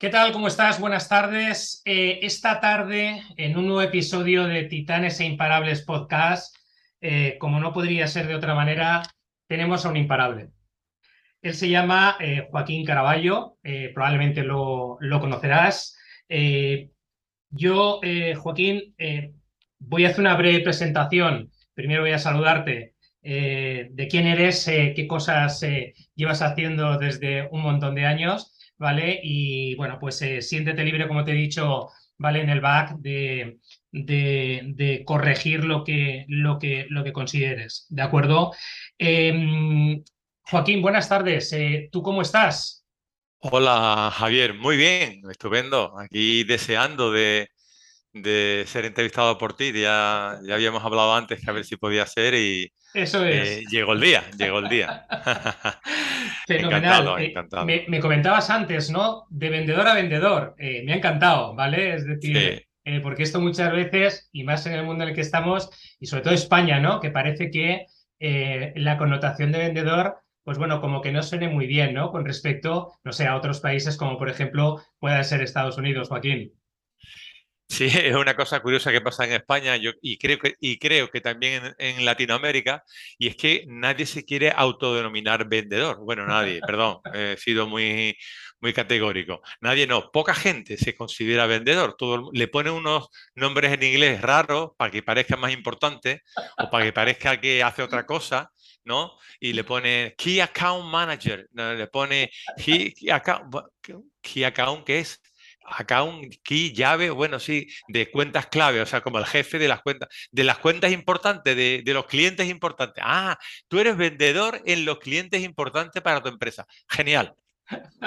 ¿Qué tal? ¿Cómo estás? Buenas tardes. Eh, esta tarde, en un nuevo episodio de Titanes e Imparables Podcast, eh, como no podría ser de otra manera, tenemos a un imparable. Él se llama eh, Joaquín Caraballo, probablemente lo, lo conocerás. yo, Joaquín, voy a hacer una breve presentación. Primero voy a saludarte de quién eres, qué cosas llevas haciendo desde un montón de años ¿vale? Y bueno, pues eh, siéntete libre, como te he dicho, ¿vale? En el back de, de, corregir lo que, lo, que, lo que consideres, ¿de acuerdo? Em, Joaquín, buenas tardes. Eh, ¿Tú cómo estás? Hola, Javier. Muy bien, estupendo. Aquí deseando de, de ser entrevistado por ti. Ya, ya habíamos hablado antes que a ver si podía ser y Eso es. Eh, llegó el día, llegó el día. Fenomenal. Encantado, eh, Me, comentabas antes, ¿no? De vendedor a vendedor. Eh, me ha encantado, ¿vale? Es decir, porque esto muchas veces, y más en el mundo en el que estamos, y sobre todo España, ¿no? Que parece que la connotación de vendedor pues bueno, como que no suene muy bien, ¿no? Con respecto, no sé, a otros países como por ejemplo pueda ser Estados Unidos, Joaquín. Sí, es una cosa curiosa que pasa en España yo, y, creo que, y creo que también en, Latinoamérica, y es que nadie se quiere autodenominar vendedor. Bueno, nadie, perdón, he sido muy, muy categórico. Nadie no, poca gente se considera vendedor. Todo, le pone unos nombres en inglés raros para que parezca más importante o para que parezca que hace otra cosa. ¿no? Y le pone Key Account Manager, le pone Key Account, Key Account que es acá un key, llave, bueno, sí, de cuentas clave, o sea, como el jefe de las cuentas, de las cuentas importantes, de, los clientes importantes. Ah, tú eres vendedor en los clientes importantes para tu empresa. Genial.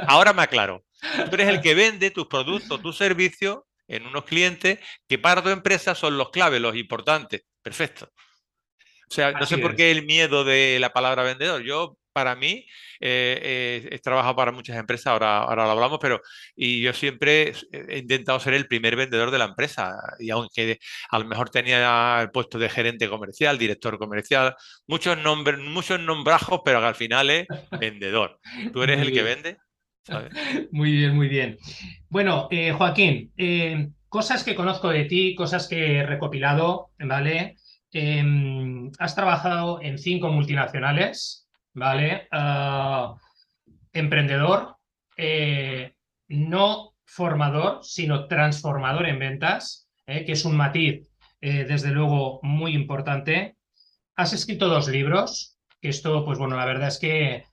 Ahora me aclaro. Tú eres el que vende tus productos, tus servicios en unos clientes que para tu empresa son los claves, los importantes. Perfecto. O sea, no sé por qué el miedo de la palabra vendedor. Yo para mí, eh, he trabajado para muchas empresas, ahora, ahora lo hablamos, pero y yo siempre he intentado ser el primer vendedor de la empresa. Y aunque a lo mejor tenía el puesto de gerente comercial, director comercial, muchos, nombres, muchos nombrajos, pero al final es vendedor. ¿Tú eres el que vende? Muy bien, muy bien. Bueno, eh, Joaquín, eh, cosas que conozco de ti, cosas que he recopilado, ¿vale? Em, has trabajado en cinco multinacionales, ¿vale? Ah, emprendedor, eh, no formador, sino transformador en ventas, eh, que es un matiz, eh, desde luego, muy importante. Has escrito dos libros, que esto, pues bueno, la verdad es que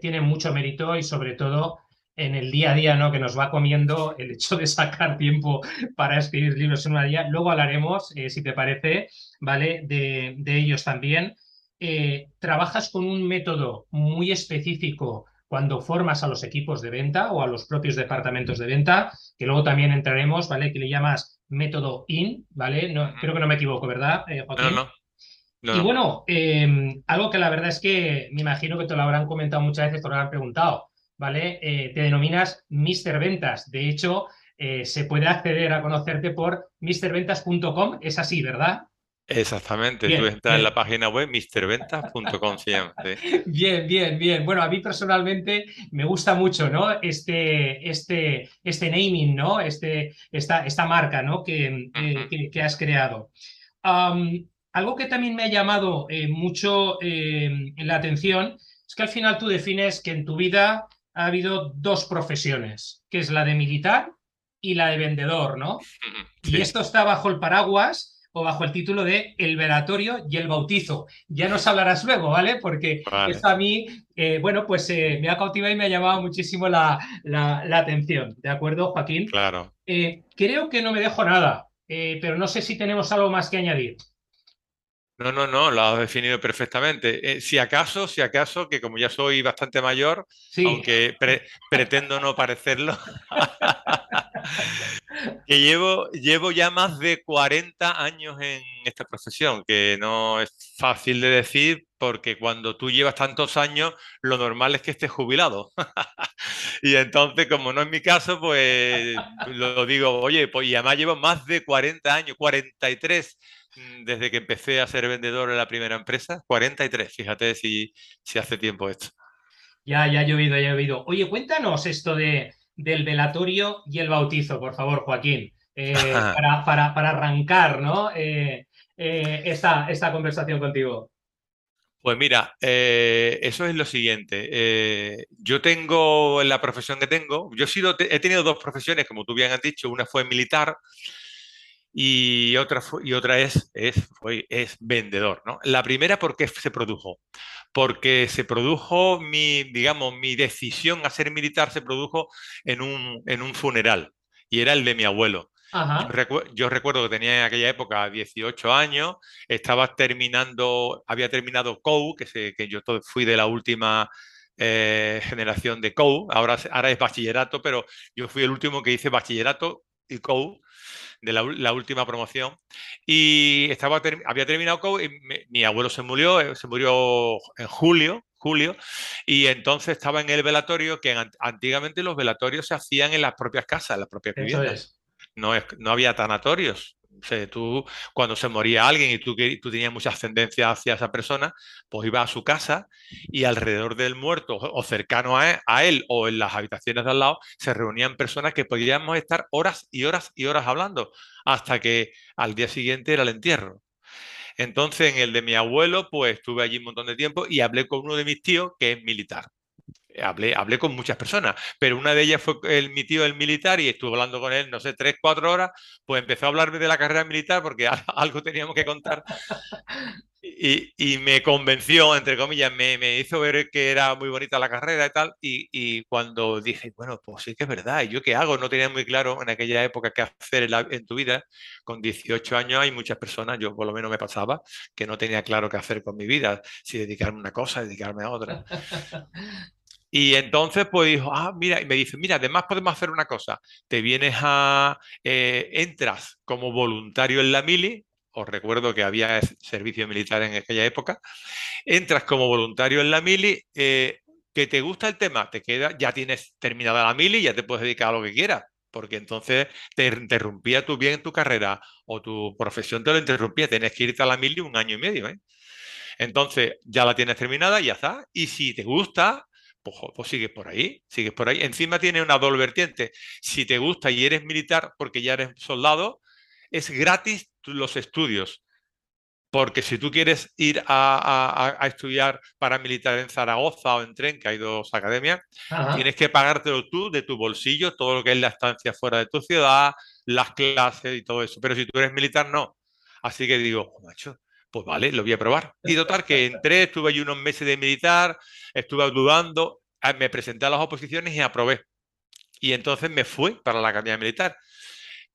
tiene mucho mérito y sobre todo en el día a día, ¿no? Que nos va comiendo el hecho de sacar tiempo para escribir libros en una día. Luego hablaremos, si te parece, ¿vale? De, de ellos también. Eh, trabajas con un método muy específico cuando formas a los equipos de venta o a los propios departamentos de venta, que luego también entraremos, ¿vale? Que le llamas método IN, ¿vale? No, creo que no me equivoco, ¿verdad, eh, No, no. y bueno, em, algo que la verdad es que me imagino que te lo habrán comentado muchas veces, te lo habrán preguntado, ¿vale? Eh, te denominas Mr. Ventas. De hecho, se puede acceder a conocerte por mrventas.com, es así, ¿verdad? Exactamente, tú entras en la página web misterventas.com Bien, bien, bien. Bueno, a mí personalmente me gusta mucho, ¿no? Este, este, este naming, ¿no? Este, esta, esta marca, ¿no? Que, que, has creado. algo que también me ha llamado eh, mucho eh, la atención es que al final tú defines que en tu vida ha habido dos profesiones, que es la de militar y la de vendedor, ¿no? Y esto está bajo el paraguas o bajo el título de El velatorio y el bautizo. Ya nos hablarás luego, ¿vale? Porque esto a mí, eh, bueno, pues eh, me ha cautivado y me ha llamado muchísimo la, la, atención. ¿De acuerdo, Joaquín? Claro. Eh, creo que no me dejo nada, pero no sé si tenemos algo más que añadir. No, no, no, lo has definido perfectamente. si acaso, si acaso, que como ya soy bastante mayor, aunque pretendo no parecerlo, que llevo, llevo ya más de 40 años en esta profesión, que no es fácil de decir porque cuando tú llevas tantos años, lo normal es que estés jubilado. y entonces, como no es mi caso, pues lo digo, oye, pues y además llevo más de 40 años, 43 mm, desde que empecé a ser vendedor en la primera empresa, 43, fíjate si, si hace tiempo esto. Ya, ya he oído, ya he oído. Oye, cuéntanos esto de del velatorio y el bautizo, por favor, Joaquín, eh, para, para, para, arrancar ¿no? Eh, eh, esta, esta conversación contigo. Pues mira, eso es lo siguiente. yo tengo en la profesión que tengo, yo he, sido, he tenido dos profesiones, como tú bien has dicho, una fue militar y otra, y otra es, es, es vendedor. ¿no? La primera, ¿por qué se produjo? Porque se produjo mi, digamos, mi decisión a ser militar se produjo en un, en un funeral y era el de mi abuelo. Yo, recuerdo que tenía en aquella época 18 años, estaba terminando, había terminado COU, que, se, que yo fui de la última eh, generación de COU, ahora, ahora es bachillerato, pero yo fui el último que hice bachillerato y COU de la, última promoción. Y estaba, había terminado y mi abuelo se murió, eh, se murió en julio, julio, y entonces estaba en el velatorio, que antiguamente los velatorios se hacían en las propias casas, en las propias viviendas. No, es, no había tanatorios, tú, cuando se moría alguien y tú, tú tenías mucha ascendencia hacia esa persona, pues iba a su casa y alrededor del muerto o cercano a él, o en las habitaciones de al lado se reunían personas que podíamos estar horas y horas y horas hablando hasta que al día siguiente era el entierro. Entonces, en el de mi abuelo, pues estuve allí un montón de tiempo y hablé con uno de mis tíos que es militar hablé, hablé con muchas personas, pero una de ellas fue el, mi tío, el militar, y estuve hablando con él, no sé, tres, cuatro horas, pues empezó a hablarme de la carrera militar porque algo teníamos que contar. Y, me convenció, entre comillas, me, me, hizo ver que era muy bonita la carrera y tal. Y, y, cuando dije, bueno, pues sí que es verdad, ¿y yo qué hago? No tenía muy claro en aquella época qué hacer en, en, tu vida. Con 18 años hay muchas personas, yo por lo menos me pasaba, que no tenía claro qué hacer con mi vida, si dedicarme a una cosa, dedicarme a otra. Y entonces, pues dijo, ah, mira, y me dice, mira, además podemos hacer una cosa, te vienes a, eh, entras como voluntario en la mili, os recuerdo que había servicio militar en aquella época, entras como voluntario en la mili, eh, que te gusta el tema, te queda, ya tienes terminada la mili, ya te puedes dedicar a lo que quieras, porque entonces te interrumpía tu bien tu carrera o tu profesión te lo interrumpía, tenés que irte a la mili un año y medio, ¿eh? Entonces ya la tienes terminada y ya está. Y si te gusta, pues, pues, sigues por ahí, sigues por ahí. Encima tiene una doble vertiente. Si te gusta y eres militar porque ya eres soldado, es gratis los estudios. Porque si tú quieres ir a, estudiar para militar en Zaragoza o en Tren, que hay dos academias, tienes que pagártelo tú de tu bolsillo, todo lo que es la estancia fuera de tu ciudad, las clases y todo eso. Pero si tú eres militar, no. Así que digo, oh, macho, pues vale, lo voy a probar. Y total, que entré, estuve allí unos meses de militar, estuve dudando, ah, me presenté a las oposiciones y aprobé. Y entonces me fui para la Academia Militar.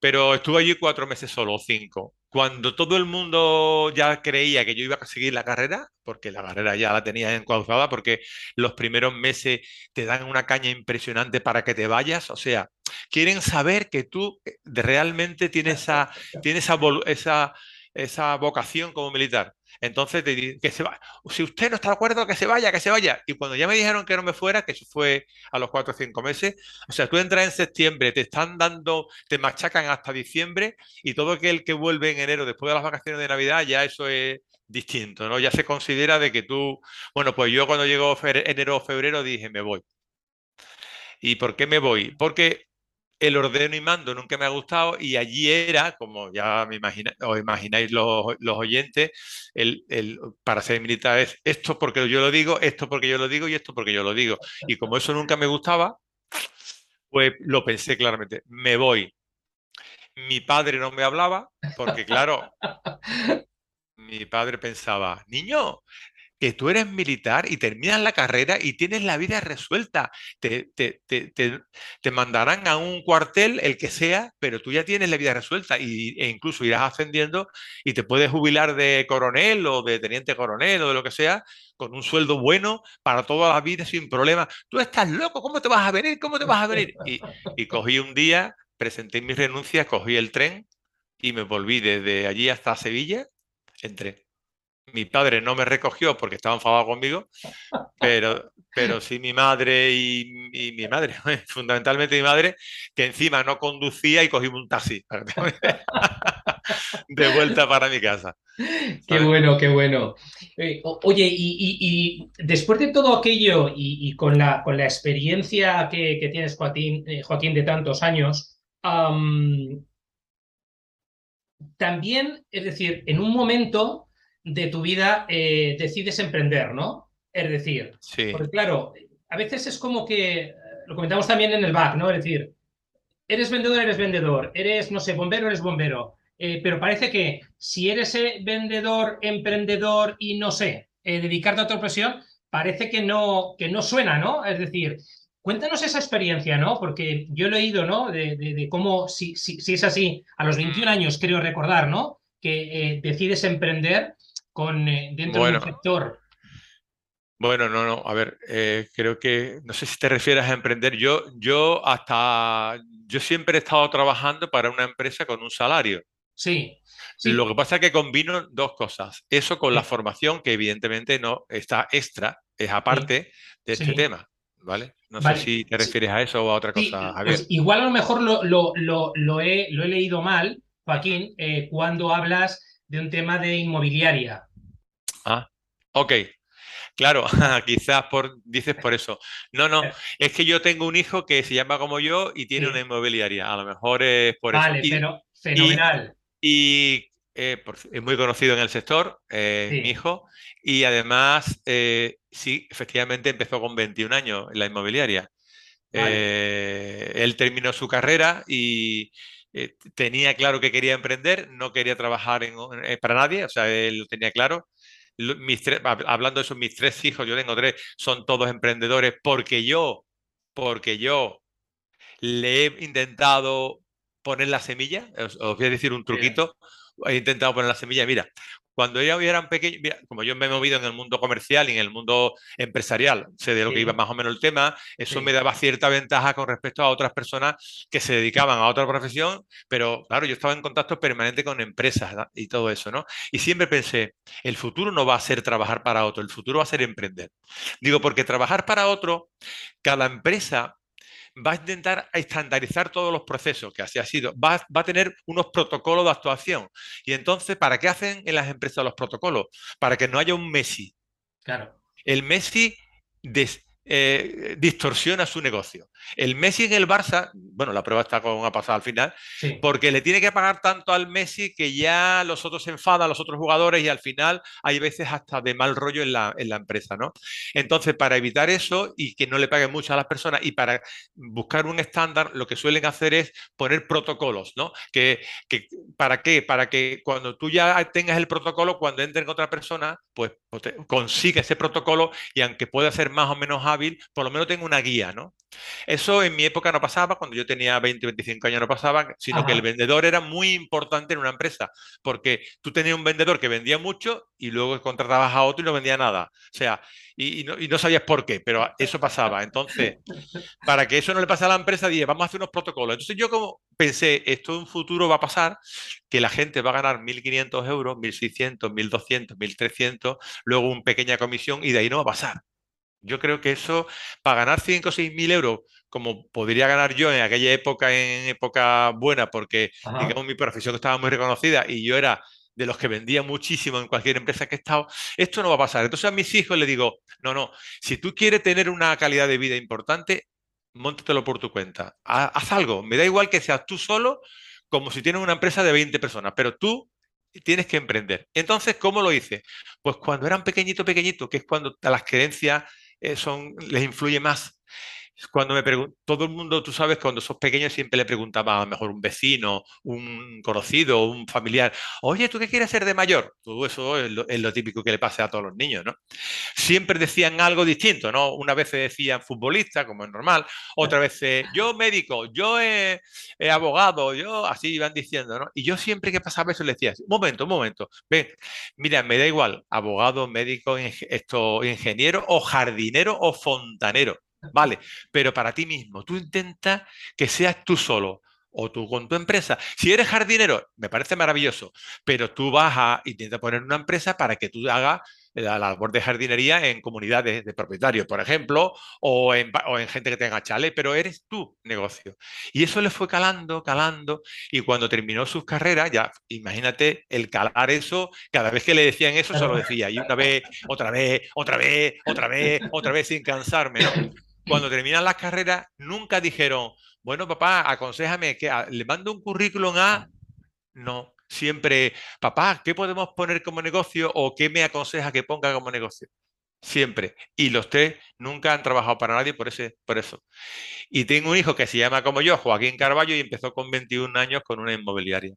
Pero estuve allí cuatro meses solo, cinco. Cuando todo el mundo ya creía que yo iba a seguir la carrera, porque la carrera ya la tenía encauzada, porque los primeros meses te dan una caña impresionante para que te vayas, o sea, quieren saber que tú eh, realmente tienes esa, tienes esa, esa esa vocación como militar. Entonces, que se va. Si usted no está de acuerdo, que se vaya, que se vaya. Y cuando ya me dijeron que no me fuera, que eso fue a los cuatro o cinco meses, o sea, tú entras en septiembre, te están dando, te machacan hasta diciembre y todo aquel que vuelve en enero después de las vacaciones de Navidad, ya eso es distinto, ¿no? Ya se considera de que tú, bueno, pues yo cuando llegó enero o febrero dije, me voy. ¿Y por qué me voy? Porque el ordeno y mando nunca me ha gustado y allí era, como ya me os imagináis los, oyentes, el, para ser militar es esto porque yo lo digo, esto porque yo lo digo y esto porque yo lo digo. Y como eso nunca me gustaba, pues lo pensé claramente, me voy. Mi padre no me hablaba porque claro, mi padre pensaba, niño, que tú eres militar y terminas la carrera y tienes la vida resuelta. Te, te, mandarán a un cuartel, el que sea, pero tú ya tienes la vida resuelta y, e incluso irás ascendiendo y te puedes jubilar de coronel o de teniente coronel o de lo que sea con un sueldo bueno para toda la vida sin problema. Tú estás loco, ¿cómo te vas a venir? ¿Cómo te vas a venir? Y, y cogí un día, presenté mis renuncias, cogí el tren y me volví desde allí hasta Sevilla, entré mi padre no me recogió porque estaba enfadado conmigo, pero, pero sí mi madre y, mi madre, fundamentalmente mi madre, que encima no conducía y cogimos un taxi. de vuelta para mi casa. Qué bueno, qué bueno. Eh, oye, y, después de todo aquello y, con, la, con la experiencia que, tienes, Joaquín, eh, Joaquín, de tantos años, también, es decir, en un momento de tu vida eh, decides emprender, ¿no? Es decir, sí. porque claro, a veces es como que, lo comentamos también en el back, ¿no? Es decir, eres vendedor, eres vendedor, eres, no sé, bombero, eres bombero, eh, pero parece que si eres eh, vendedor, emprendedor y no sé, dedicarte a otra profesión, parece que no, que no suena, ¿no? Es decir, Cuéntanos esa experiencia, ¿no? Porque yo he leído, ¿no? De, cómo, si, si, es así, a los 21 mm. años, creo recordar, ¿no? Que eh, decides emprender con, eh, dentro del sector. Bueno, no, no, a ver, eh, creo que, no sé si te refieres a emprender. Yo, yo hasta, yo siempre he estado trabajando para una empresa con un salario. Sí. Lo que pasa es que combino dos cosas. Eso con la formación, que evidentemente no está extra, es aparte de este tema. ¿Vale? No sé si te refieres a eso o a otra cosa. Pues igual a lo mejor lo, lo, lo, he, lo he, leído mal, Joaquín, eh, cuando hablas de un tema de inmobiliaria. Ah, ok. Claro, quizás por, dices por eso. No, no, eh. es que yo tengo un hijo que se llama como yo y tiene una inmobiliaria. A lo mejor es por eso. Vale, pero fenomenal. Y, eh, es muy conocido en el sector, mi hijo, y además sí, efectivamente empezó con 21 años en la inmobiliaria. Eh, él terminó su carrera y eh, tenía claro que quería emprender, no quería trabajar eh, para nadie, o sea, él lo tenía claro. Mis hablando de eso, mis tres hijos, yo tengo tres, son todos emprendedores porque yo, porque yo le he intentado poner la semilla, os, voy a decir un truquito, he intentado poner la semilla, mira, cuando ellos eran pequeños, como yo me he movido en el mundo comercial y en el mundo empresarial, sé de lo que iba más o menos el tema, eso me daba cierta ventaja con respecto a otras personas que se dedicaban a otra profesión, pero claro, yo estaba en contacto permanente con empresas y todo eso, ¿no? Y siempre pensé, el futuro no va a ser trabajar para otro, el futuro va a ser emprender. Digo, porque trabajar para otro, cada empresa va a intentar estandarizar todos los procesos, que así ha sido, va, a tener unos protocolos de actuación. Y entonces, ¿para qué hacen en las empresas los protocolos? Para que no haya un Messi. Claro. El Messi eh, distorsiona su negocio. El Messi en el Barça, bueno, la prueba está con una pasada al final, porque le tiene que pagar tanto al Messi que ya los otros se enfadan, los otros jugadores, y al final hay veces hasta de mal rollo en la, en la empresa, ¿no? Entonces, para evitar eso y que no le paguen mucho a las personas y para buscar un estándar, lo que suelen hacer es poner protocolos, ¿no? Que, que, ¿Para qué? Para que cuando tú ya tengas el protocolo, cuando entre en otra persona, pues, pues consiga ese protocolo y aunque pueda ser más o menos hábil, por lo menos tengo una guía, ¿no? Eso en mi época no pasaba, cuando yo tenía 20, 25 años no pasaba, sino que el vendedor era muy importante en una empresa, porque tú tenías un vendedor que vendía mucho y luego contratabas a otro y no vendía nada. O sea, y, no, sabías por qué, pero eso pasaba. Entonces, para que eso no le pase a la empresa, dije, vamos a hacer unos protocolos. Entonces yo como pensé, esto en un futuro va a pasar, que la gente va a ganar 1.500 euros, 1.600, 1.200, 1.300, luego una pequeña comisión y de ahí no va a pasar. Yo creo que eso, para ganar 5 o 6 mil euros, como podría ganar yo en aquella época, en época buena, porque digamos mi profesión estaba muy reconocida y yo era de los que vendía muchísimo en cualquier empresa que he estado, esto no va a pasar. Entonces a mis hijos les digo, no, no, si tú quieres tener una calidad de vida importante, móntatelo por tu cuenta. Haz algo, me da igual que seas tú solo, como si tienes una empresa de 20 personas, pero tú tienes que emprender. Entonces, ¿cómo lo hice? Pues cuando eran pequeñito, pequeñito, que es cuando las creencias eh, son, les influye más cuando me todo el mundo, tú sabes, cuando sos pequeño siempre le preguntaba a lo mejor un vecino, un conocido, un familiar, oye, ¿tú qué quieres ser de mayor? Todo eso es lo, típico que le pasa a todos los niños, ¿no? Siempre decían algo distinto, ¿no? Una vez decían futbolista, como es normal, otra vez yo médico, yo abogado, yo así iban diciendo, ¿no? Y yo siempre que pasaba eso le decía, un momento, un momento, ven, mira, me da igual, abogado, médico, esto, ingeniero o jardinero o fontanero Vale, pero para ti mismo, tú intenta que seas tú solo o tú con tu empresa. Si eres jardinero, me parece maravilloso, pero tú vas a intentar poner una empresa para que tú hagas la labor de jardinería en comunidades de propietarios, por ejemplo, o en, gente que tenga chale, pero eres tu negocio. Y eso le fue calando, calando, y cuando terminó sus carreras, ya imagínate el calar eso, cada vez que le decían eso, se lo decía, y una vez, otra vez, otra vez, otra vez, otra vez, sin cansarme, Cuando terminan las carreras, nunca dijeron, bueno, papá, aconsejame que le mando un currículum a... No, siempre, papá, ¿qué podemos poner como negocio o qué me aconseja que ponga como negocio? Siempre. Y los tres nunca han trabajado para nadie por, ese, por eso. Y tengo un hijo que se llama como yo, Joaquín Carballo, y empezó con 21 años con una inmobiliaria.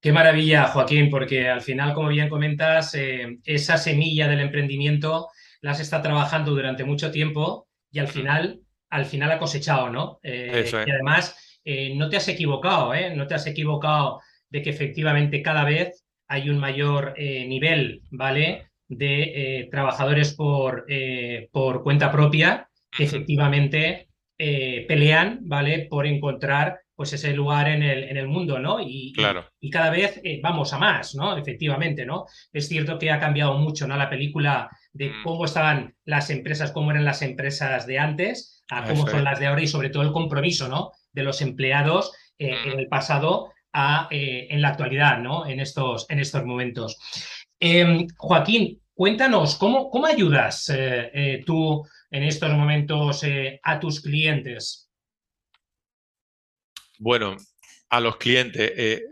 Qué maravilla, Joaquín, porque al final, como bien comentas, eh, esa semilla del emprendimiento las está trabajando durante mucho tiempo y al final, al final ha cosechado, ¿no? Eh, y además, eh, no te has equivocado, ¿eh? No te has equivocado de que efectivamente cada vez hay un mayor eh, nivel, ¿vale? De trabajadores por, por cuenta propia que efectivamente pelean, ¿vale? Por encontrar pues ese lugar en el, en el mundo, ¿no? Y, claro. y, cada vez vamos a más, ¿no? Efectivamente, ¿no? Es cierto que ha cambiado mucho, ¿no? La película de mm. cómo estaban las empresas, cómo eran las empresas de antes, a cómo son las de ahora y sobre todo el compromiso, ¿no? De los empleados en el pasado eh, en la actualidad, ¿no? En estos, en estos momentos. Em, Joaquín, cuéntanos, ¿cómo, cómo ayudas eh, eh, tú en estos momentos a tus clientes? Bueno, a los clientes,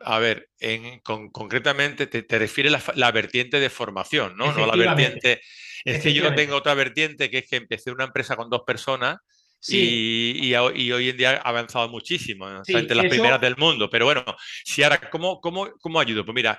a ver, en, concretamente te, te refieres la, la, vertiente de formación, ¿no? No la vertiente. Es que yo tengo otra vertiente que es que empecé una empresa con dos personas y, hoy en día ha avanzado muchísimo, entre las primeras del mundo. Pero bueno, si ahora, ¿cómo, cómo, cómo ayudo? Pues mira,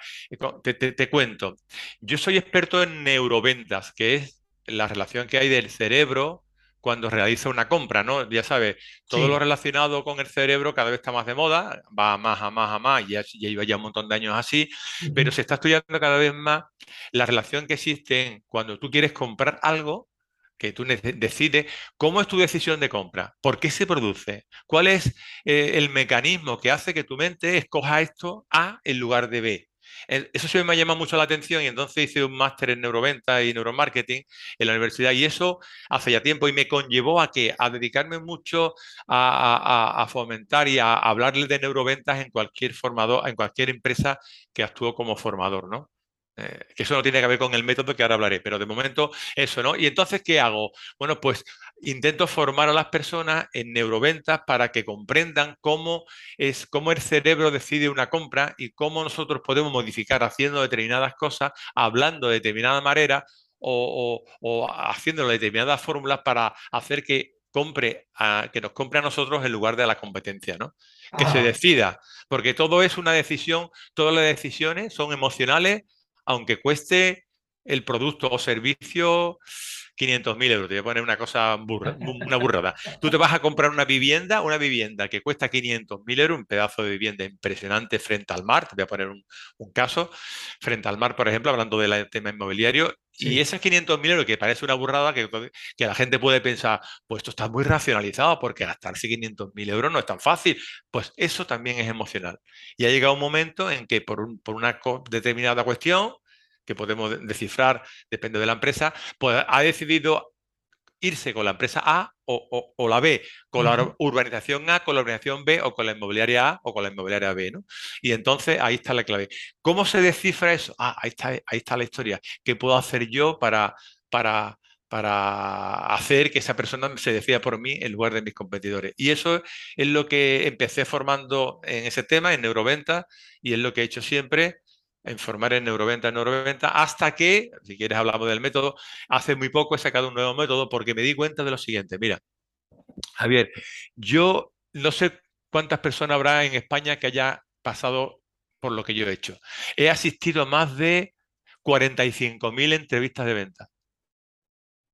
te, te, cuento. Yo soy experto en neuroventas, que es la relación que hay del cerebro cuando realiza una compra, ¿no? Ya sabes, todo lo relacionado con el cerebro cada vez está más de moda, va más a más a más, ya, ya lleva ya un montón de años así, pero se está estudiando cada vez más la relación que existe cuando tú quieres comprar algo que tú decides cómo es tu decisión de compra, por qué se produce, cuál es eh, el mecanismo que hace que tu mente escoja esto A en lugar de B. Eso sí me llama mucho la atención y entonces hice un máster en neuroventa y neuromarketing en la universidad y eso hace ya tiempo y me conllevó a que a dedicarme mucho a, fomentar y a hablarle de neuroventas en cualquier formador, en cualquier empresa que actúo como formador, ¿no? Eh, que eso no tiene que ver con el método que ahora hablaré, pero de momento eso, ¿no? Y entonces, ¿qué hago? Bueno, pues intento formar a las personas en neuroventas para que comprendan cómo es cómo el cerebro decide una compra y cómo nosotros podemos modificar haciendo determinadas cosas, hablando de determinada manera o, haciendo determinadas fórmulas para hacer que compre a, que nos compre a nosotros en lugar de a la competencia, ¿no? Que se decida, porque todo es una decisión, todas las decisiones son emocionales aunque cueste el producto o servicio 500.000 euros. Te voy a poner una cosa una burrada. Tú te vas a comprar una vivienda, una vivienda que cuesta 500.000 euros, un pedazo de vivienda impresionante frente al mar. Te voy a poner un, caso. Frente al mar, por ejemplo, hablando del tema inmobiliario. Y esas 500.000 euros, que parece una burrada, que, que, la gente puede pensar, pues esto está muy racionalizado porque gastarse 500.000 euros no es tan fácil. Pues eso también es emocional. Y ha llegado un momento en que por, por una determinada cuestión, que podemos descifrar, depende de la empresa, pues ha decidido irse con la empresa A o, la B, con la urbanización A, con la urbanización B o con la inmobiliaria A o con la inmobiliaria B, ¿no? Y entonces ahí está la clave. ¿Cómo se descifra eso? Ah, ahí está, ahí está la historia. ¿Qué puedo hacer yo para, para, para hacer que esa persona se decida por mí en lugar de mis competidores? Y eso es lo que empecé formando en ese tema, en neuroventa, y es lo que he hecho siempre en formar en Neuroventa, en Neuroventa, hasta que, si quieres hablamos del método, hace muy poco he sacado un nuevo método porque me di cuenta de lo siguiente. Mira, Javier, yo no sé cuántas personas habrá en España que haya pasado por lo que yo he hecho. He asistido a más de 45.000 entrevistas de venta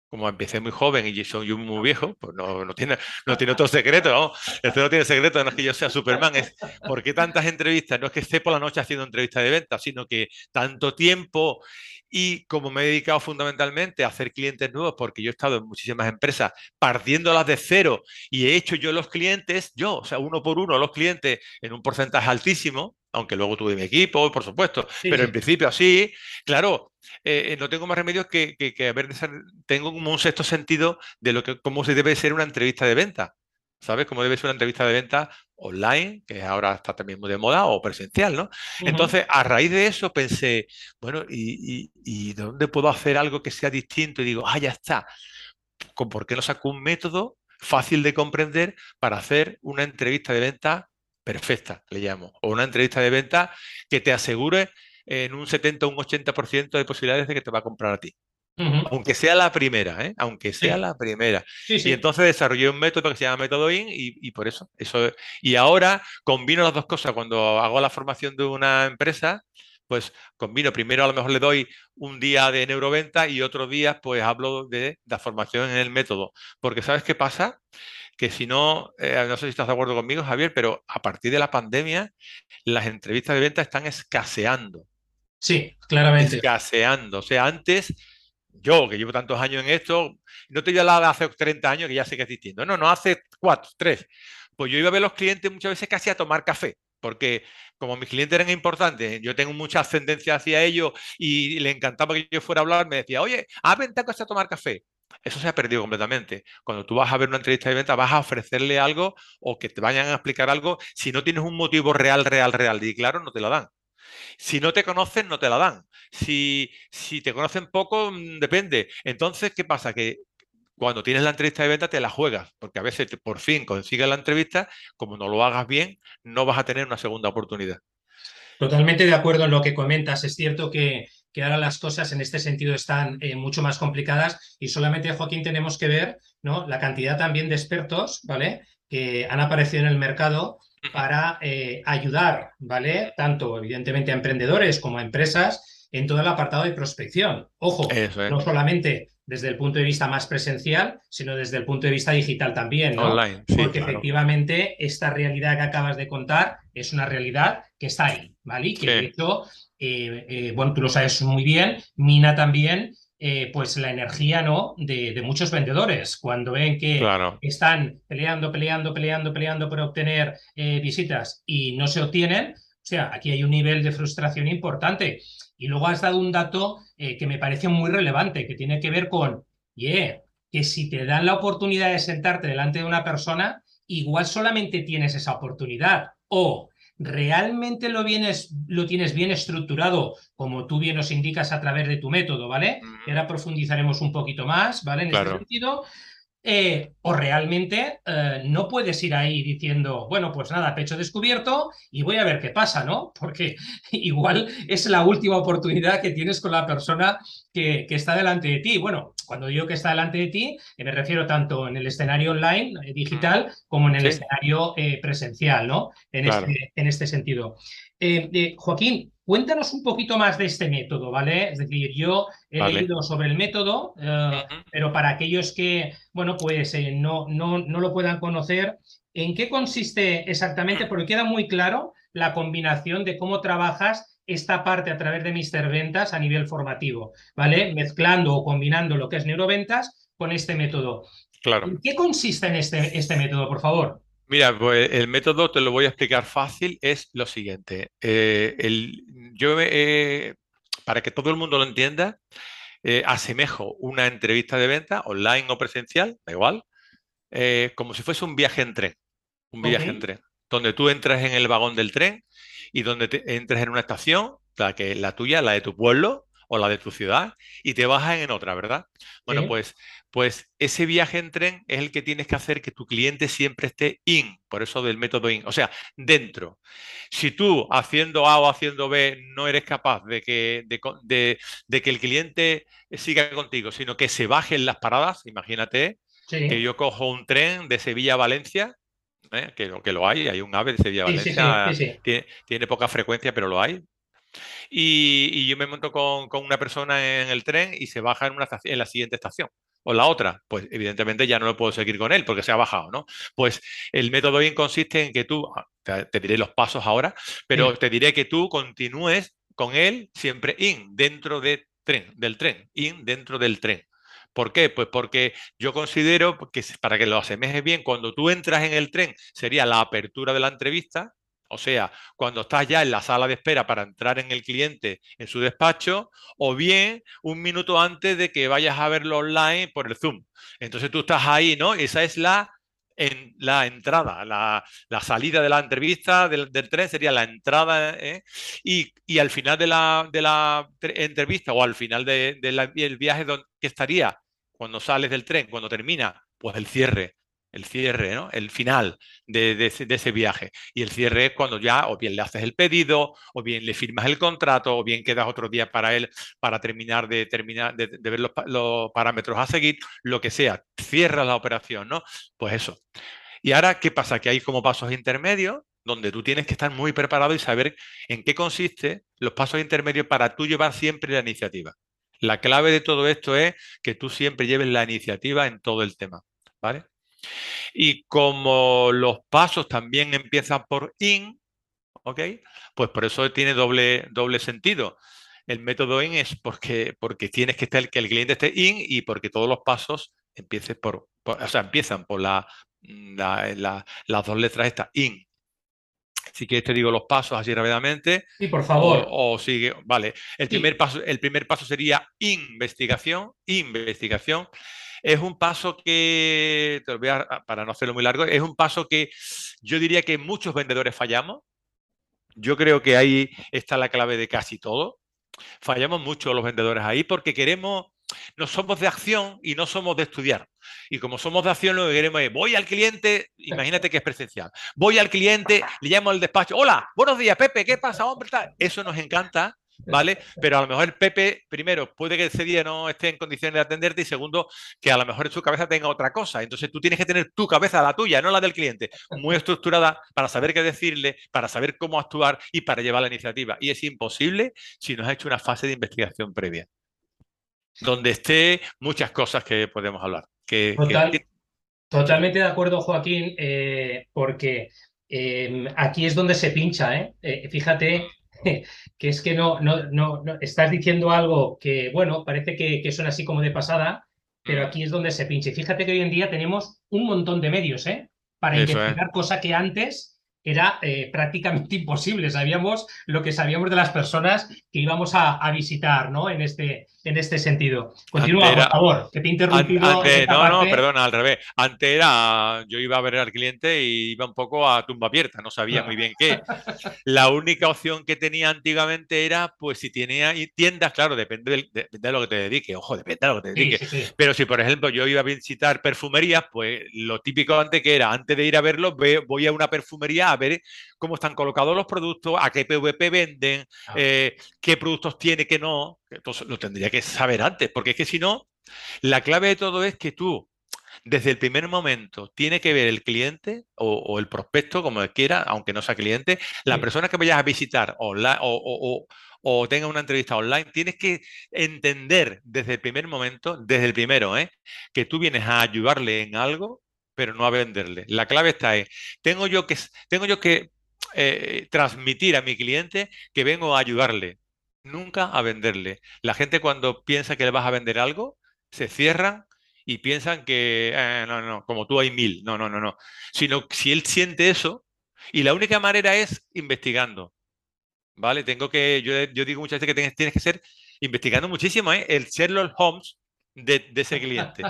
como empecé muy joven y soy muy viejo, pues no, no, tiene, no tiene otro secreto, ¿no? Este no tiene secreto, no es que yo sea Superman, es ¿por qué tantas entrevistas? No es que esté por la noche haciendo entrevistas de venta, sino que tanto tiempo Y como me he dedicado fundamentalmente a hacer clientes nuevos, porque yo he estado en muchísimas empresas partiéndolas de cero y he hecho yo los clientes, yo, o sea, uno por uno los clientes en un porcentaje altísimo, aunque luego tuve mi equipo, por supuesto, pero en principio así, claro, eh, eh, no tengo más remedio que, que, que haber, tengo como un sexto sentido de lo que, cómo se debe ser una entrevista de venta. ¿Sabes? Cómo debe ser una entrevista de venta online, que ahora está también muy de moda, o presencial, ¿no? Entonces, a raíz de eso pensé, bueno, ¿y, y, dónde puedo hacer algo que sea distinto? Y digo, ah, ya está. ¿Por qué no saco un método fácil de comprender para hacer una entrevista de venta perfecta, le llamo, o una entrevista de venta que te asegure en un 70 o un 80% de posibilidades de que te va a comprar a ti. Aunque sea la primera, ¿eh? Aunque sea la primera. Y entonces desarrollé un método que se llama método IN y, por eso, eso. Y ahora combino las dos cosas. Cuando hago la formación de una empresa, pues combino, primero a lo mejor le doy un día de neuroventa y otro día pues hablo de la formación en el método. Porque ¿sabes qué pasa? Que si no, eh, no sé si estás de acuerdo conmigo, Javier, pero a partir de la pandemia, las entrevistas de venta están escaseando. Sí, claramente. Escaseando. O sea, antes yo, que llevo tantos años en esto, no te digo la de hace 30 años, que ya sé que es distinto. No, no, hace 4, 3. Pues yo iba a ver a los clientes muchas veces casi a tomar café, porque como mis clientes eran importantes, yo tengo mucha ascendencia hacia ellos y le encantaba que yo fuera a hablar, me decía, oye, ¿has ventaja a tomar café? Eso se ha perdido completamente. Cuando tú vas a ver una entrevista de venta, vas a ofrecerle algo o que te vayan a explicar algo. Si no tienes un motivo real, real, real y claro, no te lo dan. Si no te conocen, no te la dan. Si, si te conocen poco, mm, depende. Entonces, ¿qué pasa? Que cuando tienes la entrevista de venta te la juegas, porque a veces por fin consigues la entrevista, como no lo hagas bien, no vas a tener una segunda oportunidad. Totalmente de acuerdo en lo que comentas. Es cierto que, que ahora las cosas en este sentido están eh, mucho más complicadas y solamente, Joaquín, tenemos que ver ¿no? la cantidad también de expertos ¿vale? que han aparecido en el mercado para eh, ayudar, ¿vale? Tanto, evidentemente, a emprendedores como a empresas en todo el apartado de prospección. Ojo, no solamente desde el punto de vista más presencial, sino desde el punto de vista digital también, ¿no? Online, Porque efectivamente esta realidad que acabas de contar es una realidad que está ahí, ¿vale? Y que de hecho, bueno, tú lo sabes muy bien, mina también eh, pues la energía ¿no? De, muchos vendedores cuando ven que están peleando, peleando, peleando, peleando por obtener eh, visitas y no se obtienen. O sea, aquí hay un nivel de frustración importante. Y luego has dado un dato eh, que me parece muy relevante, que tiene que ver con, yeah, que si te dan la oportunidad de sentarte delante de una persona, igual solamente tienes esa oportunidad. O realmente lo, vienes, lo tienes bien estructurado, como tú bien nos indicas a través de tu método, ¿vale? Y ahora profundizaremos un poquito más, ¿vale? En ese sentido. Eh, o realmente eh, no puedes ir ahí diciendo, bueno, pues nada, pecho descubierto y voy a ver qué pasa, ¿no? Porque igual es la última oportunidad que tienes con la persona que, que está delante de ti. Bueno, cuando digo que está delante de ti, eh, me refiero tanto en el escenario online, digital, como en el escenario presencial, ¿no? En, este, en este sentido. Joaquín, Cuéntanos un poquito más de este método, ¿vale? Es decir, yo he leído sobre el método, eh, pero para aquellos que, bueno, pues eh, no, no, no lo puedan conocer, ¿en qué consiste exactamente? Porque queda muy claro la combinación de cómo trabajas esta parte a través de Mister Ventas a nivel formativo, ¿vale? Mezclando o combinando lo que es neuroventas con este método. Claro. ¿En qué consiste en este, este método, por favor? Mira, pues el método te lo voy a explicar fácil, es lo siguiente. Eh, el, yo, eh, para que todo el mundo lo entienda, eh, asemejo una entrevista de venta, online o presencial, da igual, como si fuese un viaje en tren. Un viaje en tren, donde tú entras en el vagón del tren y donde te, entres en una estación, la, que, la tuya, la de tu pueblo o la de tu ciudad, y te bajas en otra, ¿verdad? Bueno, pues pues ese viaje en tren es el que tienes que hacer que tu cliente siempre esté in, por eso del método in, o sea, dentro. Si tú haciendo A o haciendo B no eres capaz de que, de, que el cliente siga contigo, sino que se baje en las paradas, imagínate que yo cojo un tren de Sevilla a Valencia, ¿eh? que, que, lo hay, hay un AVE de Sevilla Valencia, tiene, poca frecuencia, pero lo hay, y, yo me monto con, una persona en el tren y se baja en, una en la siguiente estación o la otra, pues evidentemente ya no lo puedo seguir con él porque se ha bajado, ¿no? Pues el método IN consiste en que tú, ah, te, diré los pasos ahora, pero te diré que tú continúes con él siempre IN, dentro de tren, del tren, in dentro del tren. ¿Por qué? Pues porque yo considero que para que lo asemeje bien, cuando tú entras en el tren sería la apertura de la entrevista, o sea, cuando estás ya en la sala de espera para entrar en el cliente en su despacho, o bien un minuto antes de que vayas a verlo online por el Zoom. Entonces tú estás ahí, ¿no? Esa es la, la entrada, la, salida de la entrevista del, tren sería la entrada, ¿eh? y, al final de la, de la entrevista o al final del de, viaje, ¿qué estaría? Cuando sales del tren, cuando termina, pues el cierre el cierre, ¿no? el final de, ese, viaje. Y el cierre es cuando ya o bien le haces el pedido, o bien le firmas el contrato, o bien quedas otro día para él para terminar de, terminar, de, ver los, parámetros a seguir, lo que sea. Cierras la operación, ¿no? Pues eso. Y ahora, ¿qué pasa? Que hay como pasos intermedios donde tú tienes que estar muy preparado y saber en qué consiste los pasos intermedios para tú llevar siempre la iniciativa. La clave de todo esto es que tú siempre lleves la iniciativa en todo el tema, ¿vale? Y como los pasos también empiezan por in, ¿ok? Pues por eso tiene doble, doble sentido. El método in es porque, porque tienes que estar, que el cliente esté in y porque todos los pasos empiecen por, o sea, empiezan por la, las dos letras estas, in. Si quieres te digo los pasos así rápidamente. Sí, por favor. O, sigue, vale. El, primer paso, el primer paso sería investigación, investigación es un paso que, te lo voy a, para no hacerlo muy largo, es un paso que yo diría que muchos vendedores fallamos. Yo creo que ahí está la clave de casi todo. Fallamos mucho los vendedores ahí porque queremos, no somos de acción y no somos de estudiar. Y como somos de acción, lo que queremos es, voy al cliente, imagínate que es presencial, voy al cliente, le llamo al despacho, hola, buenos días, Pepe, ¿qué pasa, hombre? Eso nos encanta, ¿vale? Pero a lo mejor Pepe, primero, puede que ese día no esté en condiciones de atenderte y segundo, que a lo mejor en su cabeza tenga otra cosa. Entonces tú tienes que tener tu cabeza, la tuya, no la del cliente, muy estructurada para saber qué decirle, para saber cómo actuar y para llevar la iniciativa. Y es imposible si no has hecho una fase de investigación previa, donde esté muchas cosas que podemos hablar. Que, Totalmente de acuerdo, Joaquín, eh, porque eh, aquí es donde se pincha. ¿eh? eh fíjate que es que no, no, no, estás diciendo algo que, bueno, parece que, que suena así como de pasada, pero aquí es donde se pinche. Fíjate que hoy en día tenemos un montón de medios, ¿eh? Para investigar, cosa que antes era eh, prácticamente imposible. Sabíamos lo que sabíamos de las personas que íbamos a, visitar, ¿no? En este, en este sentido. Continúa, por favor, que te he interrumpido. no, no, perdona, al revés. Antes era, yo iba a ver al cliente y iba un poco a tumba abierta, no sabía muy bien qué. La única opción que tenía antiguamente era, pues si tenía tiendas, claro, depende, de lo que te dedique, ojo, depende de lo que te dedique. Pero si, por ejemplo, yo iba a visitar perfumerías, pues lo típico antes que era, antes de ir a verlos, voy a una perfumería ver cómo están colocados los productos, a qué PVP venden, ah. eh, qué productos tiene, qué no. Entonces lo tendría que saber antes, porque es que si no, la clave de todo es que tú, desde el primer momento, tiene que ver el cliente o, el prospecto, como quiera, aunque no sea cliente, la persona que vayas a visitar online o, o tenga una entrevista online, tienes que entender desde el primer momento, desde el primero, ¿eh? que tú vienes a ayudarle en algo pero no a venderle. La clave está en, tengo yo que, tengo yo que eh, transmitir a mi cliente que vengo a ayudarle, nunca a venderle. La gente cuando piensa que le vas a vender algo, se cierran y piensan que, eh, no, no, como tú hay mil, no, no, no, no. Sino si él siente eso, y la única manera es investigando. ¿Vale? Tengo que, yo, yo digo muchas veces que tienes, tienes que ser investigando muchísimo, ¿eh? El Sherlock Holmes de, ese cliente.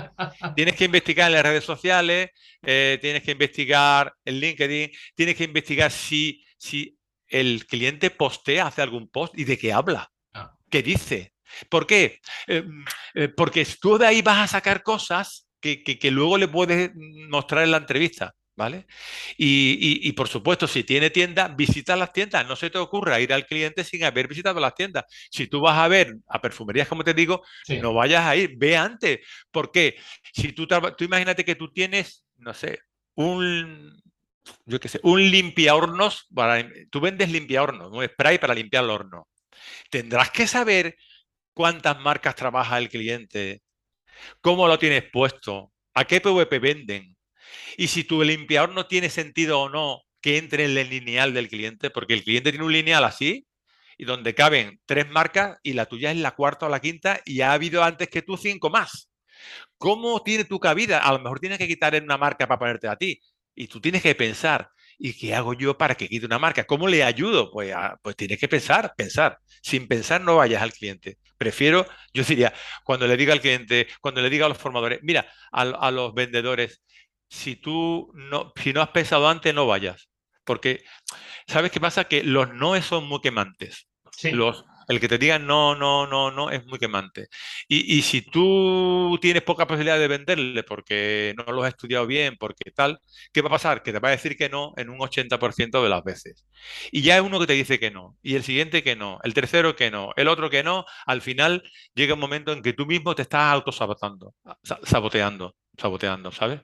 tienes que investigar en las redes sociales, eh, tienes que investigar en LinkedIn, tienes que investigar si, si el cliente postea, hace algún post y de qué habla, ah. qué dice. ¿Por qué? Eh, eh, porque tú de ahí vas a sacar cosas que, que, luego le puedes mostrar en la entrevista. ¿Vale? Y, por supuesto, si tiene tienda, visita las tiendas. No se te ocurra ir al cliente sin haber visitado las tiendas. Si tú vas a ver a perfumerías, como te digo, no vayas a ir, ve antes. Porque si tú, tú imagínate que tú tienes, no sé, un, yo qué sé, un limpia hornos, para, tú vendes limpia hornos, un spray para limpiar el horno. Tendrás que saber cuántas marcas trabaja el cliente, cómo lo tienes puesto, a qué PVP venden, y si tu limpiador no tiene sentido o no que entre en el lineal del cliente, porque el cliente tiene un lineal así y donde caben tres marcas y la tuya es la cuarta o la quinta y ha habido antes que tú cinco más. ¿Cómo tiene tu cabida? A lo mejor tienes que quitar una marca para ponerte a ti. Y tú tienes que pensar, ¿y qué hago yo para que quite una marca? ¿Cómo le ayudo? Pues, pues tienes que pensar, pensar. Sin pensar no vayas al cliente. Prefiero, yo diría, cuando le diga al cliente, cuando le diga a los formadores, mira, a, los vendedores, si tú no, si no has pensado antes, no vayas. Porque, ¿sabes qué pasa? Que los no son muy quemantes. Los, el que te digan no, no, no, no es muy quemante. Y, si tú tienes poca posibilidad de venderle porque no lo has estudiado bien, porque tal, ¿qué va a pasar? Que te va a decir que no en un 80% de las veces. Y ya es uno que te dice que no, y el siguiente que no, el tercero que no, el otro que no, al final llega un momento en que tú mismo te estás autosaboteando, saboteando, saboteando, ¿sabes?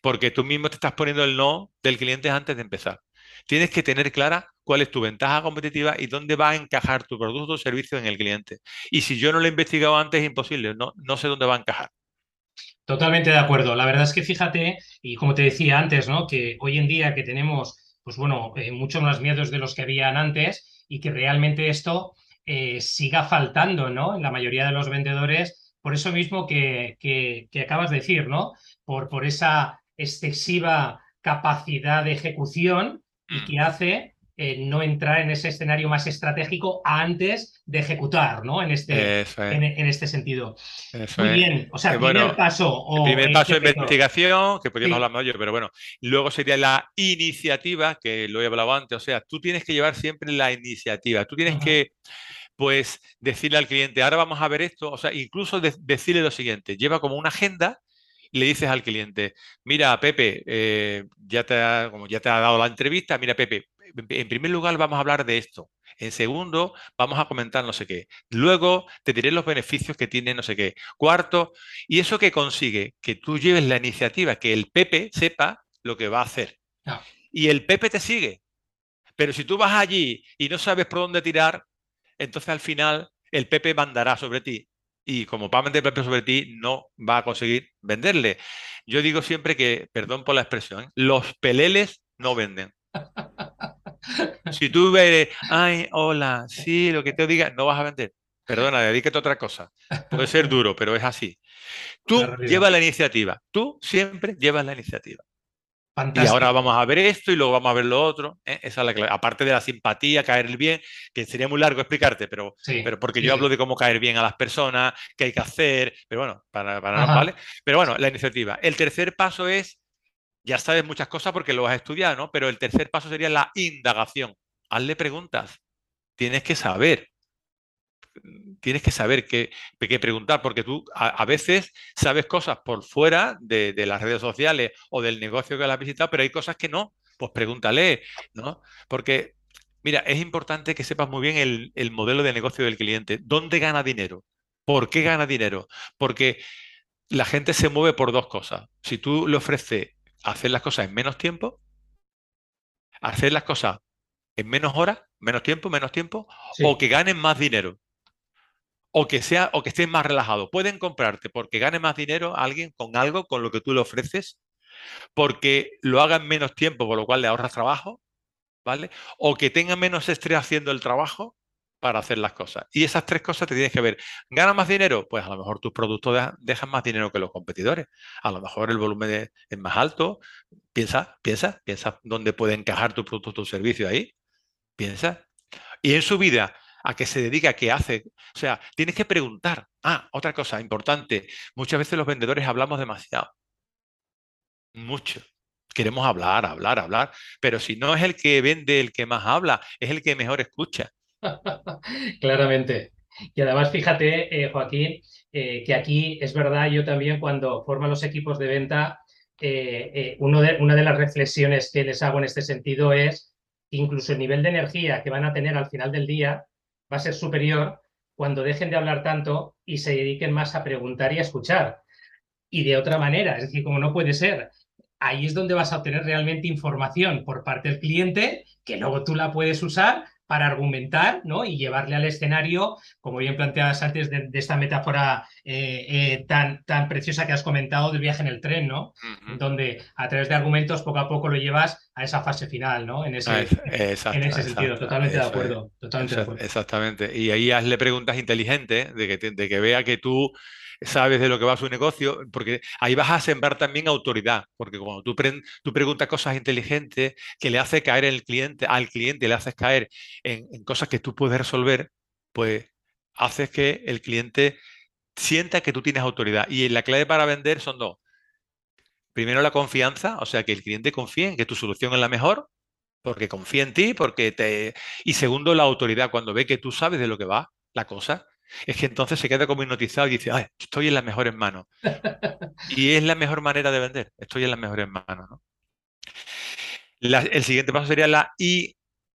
Porque tú mismo te estás poniendo el no del cliente antes de empezar. Tienes que tener clara cuál es tu ventaja competitiva y dónde va a encajar tu producto o servicio en el cliente. Y si yo no lo he investigado antes, es imposible, no, no sé dónde va a encajar. Totalmente de acuerdo. La verdad es que fíjate, y como te decía antes, ¿no? Que hoy en día que tenemos, pues bueno, eh, muchos más miedos de los que habían antes y que realmente esto eh, siga faltando, ¿no? En la mayoría de los vendedores, por eso mismo que, que, que acabas de decir, ¿no? Por, por esa excesiva capacidad de ejecución y mm. que hace eh, no entrar en ese escenario más estratégico antes de ejecutar, ¿no? En este, en, este sentido. Muy bien, o sea, primer paso. el primer paso de investigación, que podríamos hablar mayor, pero bueno, luego sería la iniciativa, que lo he hablado antes, o sea, tú tienes que llevar siempre la iniciativa, tú tienes que pues decirle al cliente, ahora vamos a ver esto, o sea, incluso decirle lo siguiente, lleva como una agenda y le dices al cliente, mira, Pepe, eh, ya te como ya te ha dado la entrevista, mira, Pepe, en primer lugar vamos a hablar de esto. En segundo, vamos a comentar no sé qué. Luego te diré los beneficios que tiene no sé qué. Cuarto, y eso que consigue, que tú lleves la iniciativa, que el Pepe sepa lo que va a hacer. Y el Pepe te sigue. Pero si tú vas allí y no sabes por dónde tirar, entonces al final el Pepe mandará sobre ti y como va a vender Pepe sobre ti, no va a conseguir venderle. Yo digo siempre que, perdón por la expresión, ¿eh? los peleles no venden. Si tú ves, ay, hola, sí, lo que te diga, no vas a vender. Perdona, dedícate a otra cosa. Puede ser duro, pero es así. Tú llevas la iniciativa. Tú siempre llevas la iniciativa. Y ahora vamos a ver esto y luego vamos a ver lo otro. ¿eh? Esa es la Aparte de la simpatía, caer bien, que sería muy largo explicarte, pero, pero porque yo hablo de cómo caer bien a las personas, qué hay que hacer, pero bueno, para, para ¿vale? Pero bueno, la iniciativa. El tercer paso es, ya sabes muchas cosas porque lo has estudiado, ¿no? Pero el tercer paso sería la indagación. Hazle preguntas. Tienes que saber tienes que saber qué, preguntar, porque tú a, veces sabes cosas por fuera de, las redes sociales o del negocio que la has visitado, pero hay cosas que no. Pues pregúntale, ¿no? Porque, mira, es importante que sepas muy bien el, el modelo de negocio del cliente. ¿Dónde gana dinero? ¿Por qué gana dinero? Porque la gente se mueve por dos cosas. Si tú le ofreces hacer las cosas en menos tiempo, hacer las cosas en menos horas, menos tiempo, menos tiempo, o que ganen más dinero o que sea o que estés más relajado. Pueden comprarte porque gane más dinero a alguien con algo con lo que tú le ofreces, porque lo haga en menos tiempo, por lo cual le ahorras trabajo, ¿vale? O que tenga menos estrés haciendo el trabajo para hacer las cosas. Y esas tres cosas te tienes que ver. ¿Gana más dinero? Pues a lo mejor tus productos dejan más dinero que los competidores. A lo mejor el volumen es más alto. Piensa, piensa, piensa dónde puede encajar tu producto, tu servicio ahí. Piensa. Y en su vida, a qué se dedica, qué hace. O sea, tienes que preguntar. Ah, otra cosa importante. Muchas veces los vendedores hablamos demasiado. Mucho. Queremos hablar, hablar, hablar. Pero si no es el que vende el que más habla, es el que mejor escucha. Claramente. Y además, fíjate, eh, Joaquín, eh, que aquí es verdad, yo también cuando formo los equipos de venta, eh, una de las reflexiones que les hago en este sentido es incluso el nivel de energía que van a tener al final del día va a ser superior cuando dejen de hablar tanto y se dediquen más a preguntar y a escuchar. Y de otra manera, es decir, como no puede ser, ahí es donde vas a obtener realmente información por parte del cliente, que luego tú la puedes usar para argumentar ¿no? y llevarle al escenario, como bien planteabas antes de, esta metáfora eh, eh, tan, tan preciosa que has comentado del viaje en el tren, ¿no? Donde a través de argumentos poco a poco lo llevas a esa fase final, ¿no? En ese, en ese sentido, totalmente de acuerdo. Totalmente de acuerdo. Exactamente. Y ahí hazle preguntas inteligentes de que, de que vea que tú sabes de lo que va su negocio, porque ahí vas a sembrar también autoridad, porque cuando tú, tú preguntas cosas inteligentes que le hace caer el cliente, al cliente le haces caer en, cosas que tú puedes resolver, pues haces que el cliente sienta que tú tienes autoridad. Y la clave para vender son dos. Primero la confianza, o sea, que el cliente confíe en que tu solución es la mejor, porque confía en ti, porque te... Y segundo, la autoridad, cuando ve que tú sabes de lo que va la cosa, es que entonces se queda como hipnotizado y dice, Ay, estoy en las mejores manos. y es la mejor manera de vender, estoy en las mejores manos. el siguiente paso sería la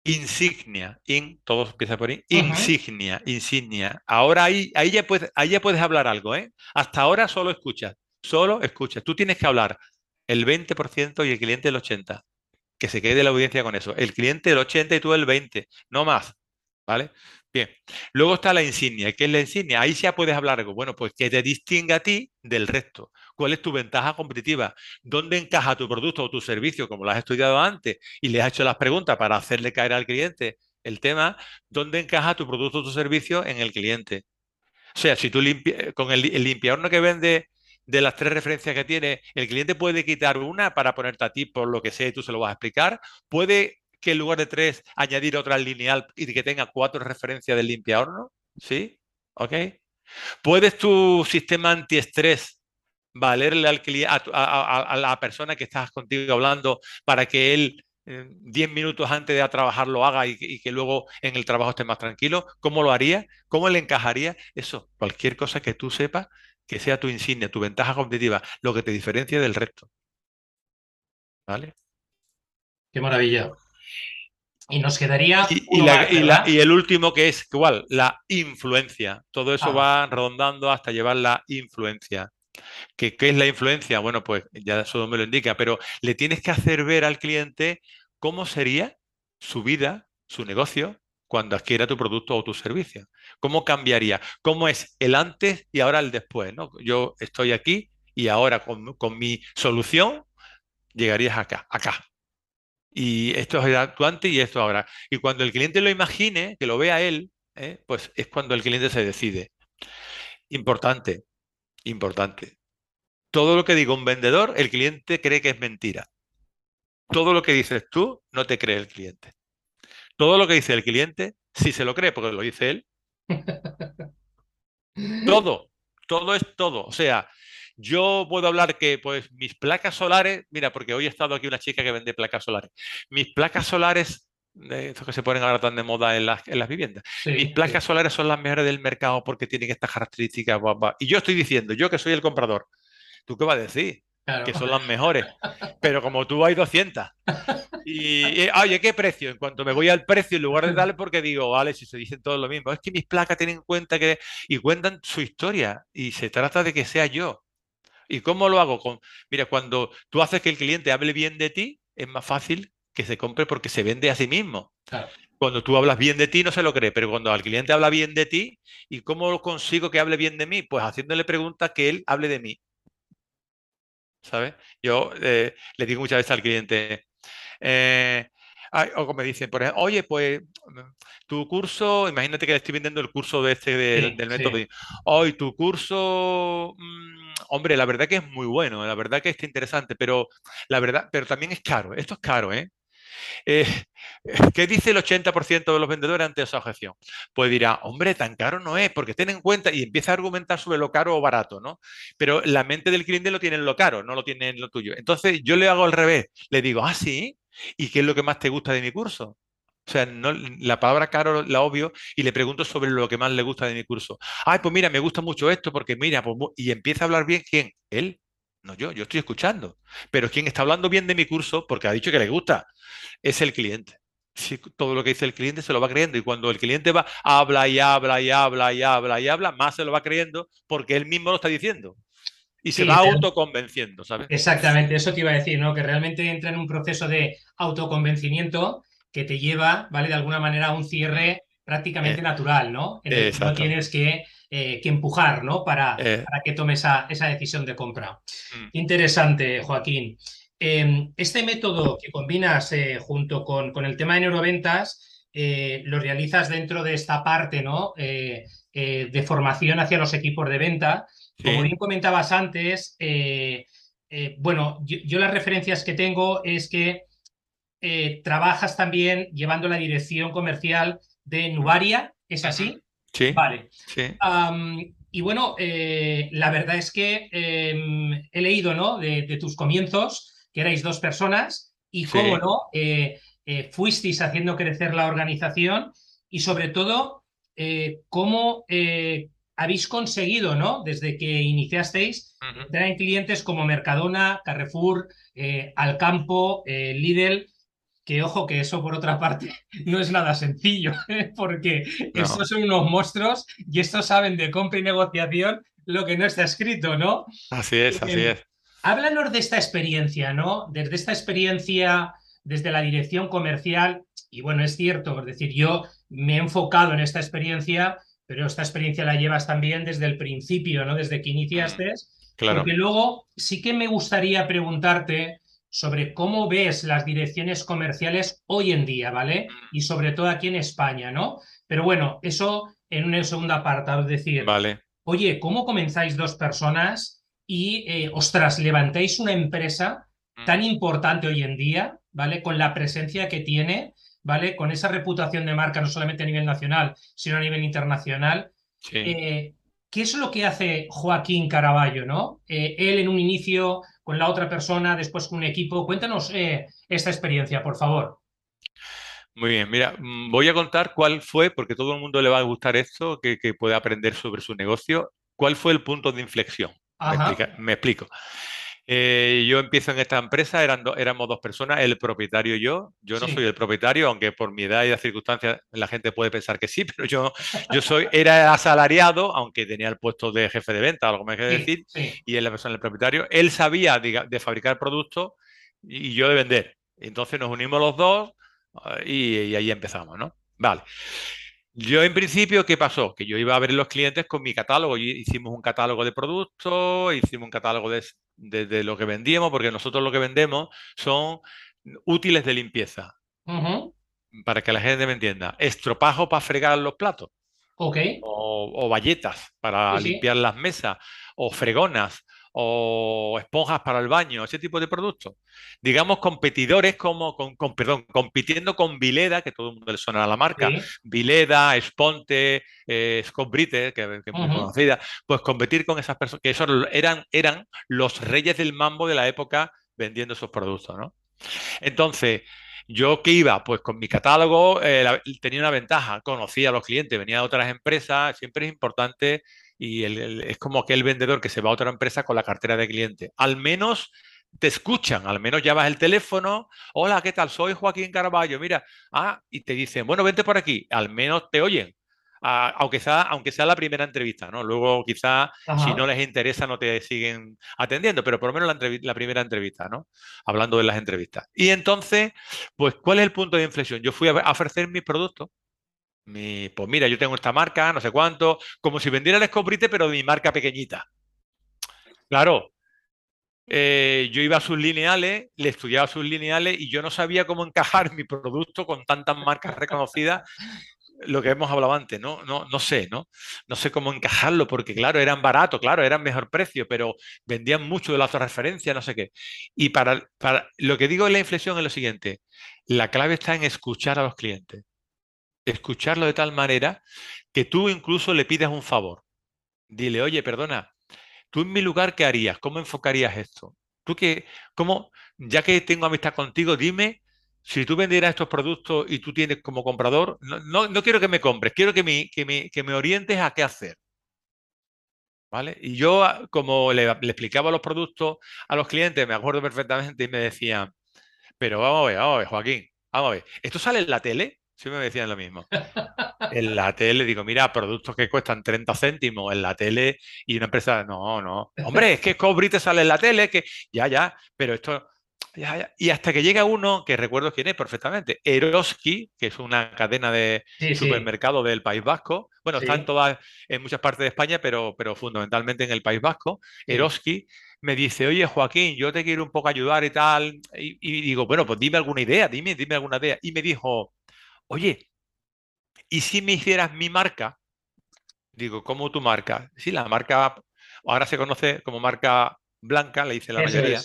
insignia. In, todos empieza por in. Insignia, insignia. Ahora ahí, ahí, ya puedes, ahí ya puedes hablar algo, ¿eh? Hasta ahora solo escuchas, solo escuchas. Tú tienes que hablar el 20% y el cliente el 80%. Que se quede la audiencia con eso. El cliente el 80% y tú el 20%, no más. ¿Vale? Bien, luego está la insignia. ¿Qué es la insignia? Ahí ya puedes hablar algo. Bueno, pues que te distingue a ti del resto. ¿Cuál es tu ventaja competitiva? ¿Dónde encaja tu producto o tu servicio, como lo has estudiado antes y le has hecho las preguntas para hacerle caer al cliente el tema? ¿Dónde encaja tu producto o tu servicio en el cliente? O sea, si tú limpias, con el, el limpiador que vende de las tres referencias que tiene, el cliente puede quitar una para ponerte a ti por lo que sea y tú se lo vas a explicar. Puede que en lugar de tres añadir otra lineal y que tenga cuatro referencias del limpiahorno? ¿Sí? ¿Ok? ¿Puedes tu sistema antiestrés valerle al a, la persona que estás contigo hablando para que él 10 eh, minutos antes de trabajar lo haga y, y, que luego en el trabajo esté más tranquilo? ¿Cómo lo haría? ¿Cómo le encajaría? Eso, cualquier cosa que tú sepas que sea tu insignia, tu ventaja competitiva, lo que te diferencia del resto. ¿Vale? Qué maravilla. Y nos quedaría. Y, el último que es igual, la influencia. Todo eso ah. va rondando hasta llevar la influencia. ¿Qué, ¿Qué, es la influencia? Bueno, pues ya eso me lo indica, pero le tienes que hacer ver al cliente cómo sería su vida, su negocio, cuando adquiera tu producto o tu servicio. ¿Cómo cambiaría? ¿Cómo es el antes y ahora el después? ¿no? Yo estoy aquí y ahora con, con mi solución llegarías acá, acá. Y esto es actuante y esto ahora. Y cuando el cliente lo imagine, que lo vea él, ¿eh? pues es cuando el cliente se decide. Importante, importante. Todo lo que diga un vendedor, el cliente cree que es mentira. Todo lo que dices tú, no te cree el cliente. Todo lo que dice el cliente, sí se lo cree, porque lo dice él. todo, todo es todo. O sea, yo puedo hablar que pues mis placas solares, mira, porque hoy he estado aquí una chica que vende placas solares. Mis placas solares, estos que se ponen ahora tan de moda en las, en las viviendas, mis placas solares son las mejores del mercado porque tienen estas características. Y yo estoy diciendo, yo que soy el comprador, ¿tú qué vas a decir? Que son las mejores. Pero como tú hay 200. Y, oye, ¿qué precio? En cuanto me voy al precio, en lugar de darle, porque digo, vale, si se dicen todo lo mismo, es que mis placas tienen en cuenta que. y cuentan su historia. Y se trata de que sea yo. ¿Y cómo lo hago? Con, mira, cuando tú haces que el cliente hable bien de ti, es más fácil que se compre porque se vende a sí mismo. Cuando tú hablas bien de ti, no se lo cree, pero cuando el cliente habla bien de ti, ¿y cómo consigo que hable bien de mí? Pues haciéndole preguntas que él hable de mí. ¿Sabes? Yo eh, le digo muchas veces al cliente, eh, o como me dicen, por ejemplo, oye, pues tu curso, imagínate que le estoy vendiendo el curso de este del, método. Hoy tu curso, mm, hombre, la verdad que es muy bueno, la verdad que está interesante, pero la verdad, pero también es caro. Esto es caro, ¿eh? eh ¿Qué dice el 80% de los vendedores ante esa objeción? Pues dirá, hombre, tan caro no es, porque ten en cuenta y empieza a argumentar sobre lo caro o barato, ¿no? Pero la mente del cliente lo tiene en lo caro, no lo tiene en lo tuyo. Entonces yo le hago al revés, le digo, ah, sí, ¿Y qué es lo que más te gusta de mi curso? O sea, no, la palabra caro la obvio y le pregunto sobre lo que más le gusta de mi curso. Ay, pues mira, me gusta mucho esto porque mira, pues, y empieza a hablar bien, ¿quién? Él. No yo, yo estoy escuchando. Pero quien está hablando bien de mi curso, porque ha dicho que le gusta, es el cliente. Si todo lo que dice el cliente se lo va creyendo y cuando el cliente va, habla y habla y habla y habla y habla, más se lo va creyendo porque él mismo lo está diciendo y se va autoconvenciendo, ¿sabes? Exactamente, eso te iba a decir, ¿no? Que realmente entra en un proceso de autoconvencimiento que te lleva, ¿vale? De alguna manera a un cierre prácticamente Eh, natural, ¿no? En el que no tienes que, eh, que empujar, ¿no? Para, Eh, para que tome esa, esa decisión de compra. mm, Interesante, Joaquín. Eh, este método que combinas eh, junto con, con el tema de neuroventas, eh, lo realizas dentro de esta parte, ¿no? Eh, eh, de formación hacia los equipos de venta. Como bien comentabas antes, eh, eh, bueno, yo, yo las referencias que tengo es que eh, trabajas también llevando la dirección comercial de Nubaria, ¿es así? sí, Vale. sí, y bueno, eh, la verdad es que em, he leído, ¿no? De, de tus comienzos, que erais dos personas, y cómo sí, no, eh, eh, fuisteis haciendo crecer la organización y sobre todo, eh, cómo eh, habéis conseguido, ¿no? Desde que iniciasteis, ujú, entrar en clientes como Mercadona, Carrefour, eh, Alcampo, eh, Lidl, que ojo que eso por otra parte no es nada sencillo, ¿eh? porque no, estos son unos monstruos y estos saben de compra y negociación lo que no está escrito, ¿no? así es, así Eh, es. háblanos de esta experiencia, ¿no? Desde esta experiencia, desde la dirección comercial, y bueno, es cierto, es decir, yo me he enfocado en esta experiencia, pero esta experiencia la llevas también desde el principio, ¿no? Desde que Mm, iniciaste, porque claro. luego sí que me gustaría preguntarte sobre cómo ves las direcciones comerciales hoy en día, ¿vale? Mm, Y sobre todo aquí en España, ¿no? Pero bueno, eso en una segunda parte, es decir, Vale. oye, ¿cómo comenzáis dos personas y, eh, ostras, levantáis una empresa mm, tan importante hoy en día, ¿vale? Con la presencia que tiene, ¿vale? Con esa reputación de marca, no solamente a nivel nacional, sino a nivel internacional. Sí. Eh, ¿qué es lo que hace Joaquín Caraballo, ¿no? Eh, él en un inicio con la otra persona, después con un equipo. Cuéntanos eh, esta experiencia, por favor. Muy bien, mira, mm, voy a contar cuál fue, porque todo el mundo le va a gustar esto, que, que puede aprender sobre su negocio. ¿Cuál fue el punto de inflexión? Me, explica- me explico. Eh, yo empiezo en esta empresa, eran do- éramos dos personas, el propietario y yo. Yo no soy el propietario, aunque por mi edad y las circunstancias la gente puede pensar que sí, pero yo, yo soy, era asalariado, aunque tenía el puesto de jefe de venta, algo me sí, decir, sí. y él la persona, el propietario. Él sabía de fabricar productos y yo de vender. Entonces nos unimos los dos eh, y, y ahí empezamos, ¿no? Vale. Yo en principio, ¿qué pasó? Que yo iba a ver los clientes con mi catálogo. Hicimos un catálogo de productos, hicimos un catálogo de, de- de lo que vendíamos, porque nosotros lo que vendemos son útiles de limpieza, para que la gente me entienda. Estropajo para fregar los platos, Ok, o, o bayetas para sí, sí. limpiar las mesas, o fregonas, o esponjas para el baño, ese tipo de productos. Digamos, competidores como, con, con- perdón, compitiendo con Vileda, que todo el mundo le suena a la marca, Sí. Vileda, Sponte, eh, Scott Brite, que, que es muy conocida, pues competir con esas personas, que esos eran, eran los reyes del mambo de la época vendiendo esos productos, ¿no? Entonces, yo que iba, pues con mi catálogo eh, la- tenía una ventaja, conocía a los clientes, venía de otras empresas, siempre es importante y el- el- es como aquel vendedor que se va a otra empresa con la cartera de cliente. Al menos te escuchan, al menos llamas el teléfono, hola, ¿qué tal? Soy Joaquín Carballo, mira, ah, y te dicen, bueno, vente por aquí, al menos te oyen. Ah, aunque sea, aunque sea la primera entrevista, ¿no? Luego quizá si no les interesa no te siguen atendiendo, pero por lo menos la, entrev- la primera entrevista, ¿no? Hablando de las entrevistas. Y entonces, pues, ¿cuál es el punto de inflexión? Yo fui a, a ofrecer mis productos. Pues mira, yo tengo esta marca, no sé cuánto, como si vendiera el escobrite, pero de mi marca pequeñita. Claro, eh, yo iba a sus lineales, le estudiaba sus lineales y yo no sabía cómo encajar mi producto con tantas marcas reconocidas lo que hemos hablado antes, ¿no? No, no sé, ¿no? No sé cómo encajarlo, porque claro, eran baratos, claro, eran mejor precio, pero vendían mucho de la referencia, no sé qué. Y para, para lo que digo en la inflexión es lo siguiente, la clave está en escuchar a los clientes, escucharlo de tal manera que tú incluso le pidas un favor. Dile, oye, perdona, tú en mi lugar, ¿qué harías? ¿Cómo enfocarías esto? Tú que, cómo, ya que tengo amistad contigo, dime si tú vendieras estos productos y tú tienes como comprador, no, no, no quiero que me compres, quiero que me, que me, que me orientes a qué hacer. ¿Vale? Y yo, ah, como le, le explicaba los productos a los clientes, me acuerdo perfectamente y me decían, pero vamos a ver, vamos a ver, Joaquín, vamos a ver, ¿esto sale en la tele? Sí me decían lo mismo. En la tele, digo, mira, productos que cuestan 30 céntimos en la tele y una empresa, no, no. Hombre, es que Cobrite sale en la tele, que ya, ya, pero esto, Y hasta que llega uno, que recuerdo quién es perfectamente, Eroski, que es una cadena de supermercado del País Vasco. Bueno, están todas en muchas partes de España, pero, pero fundamentalmente en el País Vasco. Eroski me dice, oye Joaquín, yo te quiero un poco ayudar y tal. Y, digo, bueno, pues dime alguna idea, dime, dime alguna idea. Y me dijo, oye, ¿y si me hicieras mi marca? Digo, ¿cómo tu marca? Sí, la marca ahora se conoce como marca blanca, le dice la mayoría.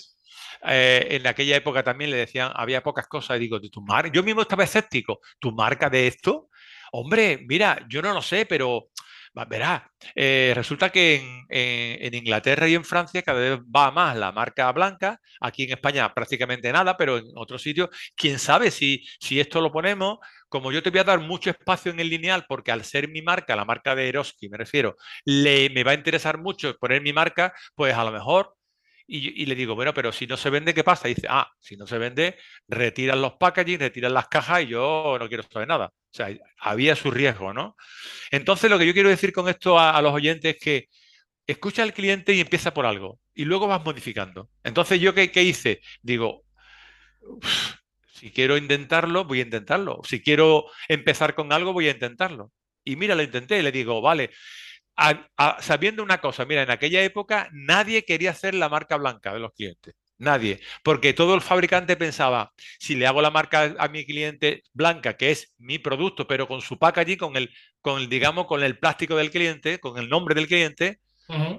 Eh, en aquella época también le decían, había pocas cosas, y digo, tu marca, yo mismo estaba escéptico, ¿tu marca de esto? Hombre, mira, yo no lo sé, pero verás, eh, resulta que en, Inglaterra y en Francia cada vez va más la marca blanca, aquí en España prácticamente nada, pero en otros sitios, quién sabe si, si esto lo ponemos, como yo te voy a dar mucho espacio en el lineal, porque al ser mi marca, la marca de Eroski me refiero, le, me va a interesar mucho poner mi marca, pues a lo mejor y, le digo, bueno, pero si no se vende, ¿qué pasa? Dice, ah, si no se vende, retiran los packaging, retiran las cajas y yo no quiero saber nada. O sea, había su riesgo, ¿no? Entonces, lo que yo quiero decir con esto a, los oyentes es que escucha al cliente y empieza por algo y luego vas modificando. Entonces, ¿yo qué, hice? Digo, si quiero intentarlo, voy a intentarlo. Si quiero empezar con algo, voy a intentarlo. Y mira, lo intenté y le digo, vale, sabiendo una cosa, mira, en aquella época nadie quería hacer la marca blanca de los clientes. Nadie, porque todo el fabricante pensaba, si le hago la marca a mi cliente blanca, que es mi producto, pero con su packaging, con el, con el, digamos, con el plástico del cliente, con el nombre del cliente,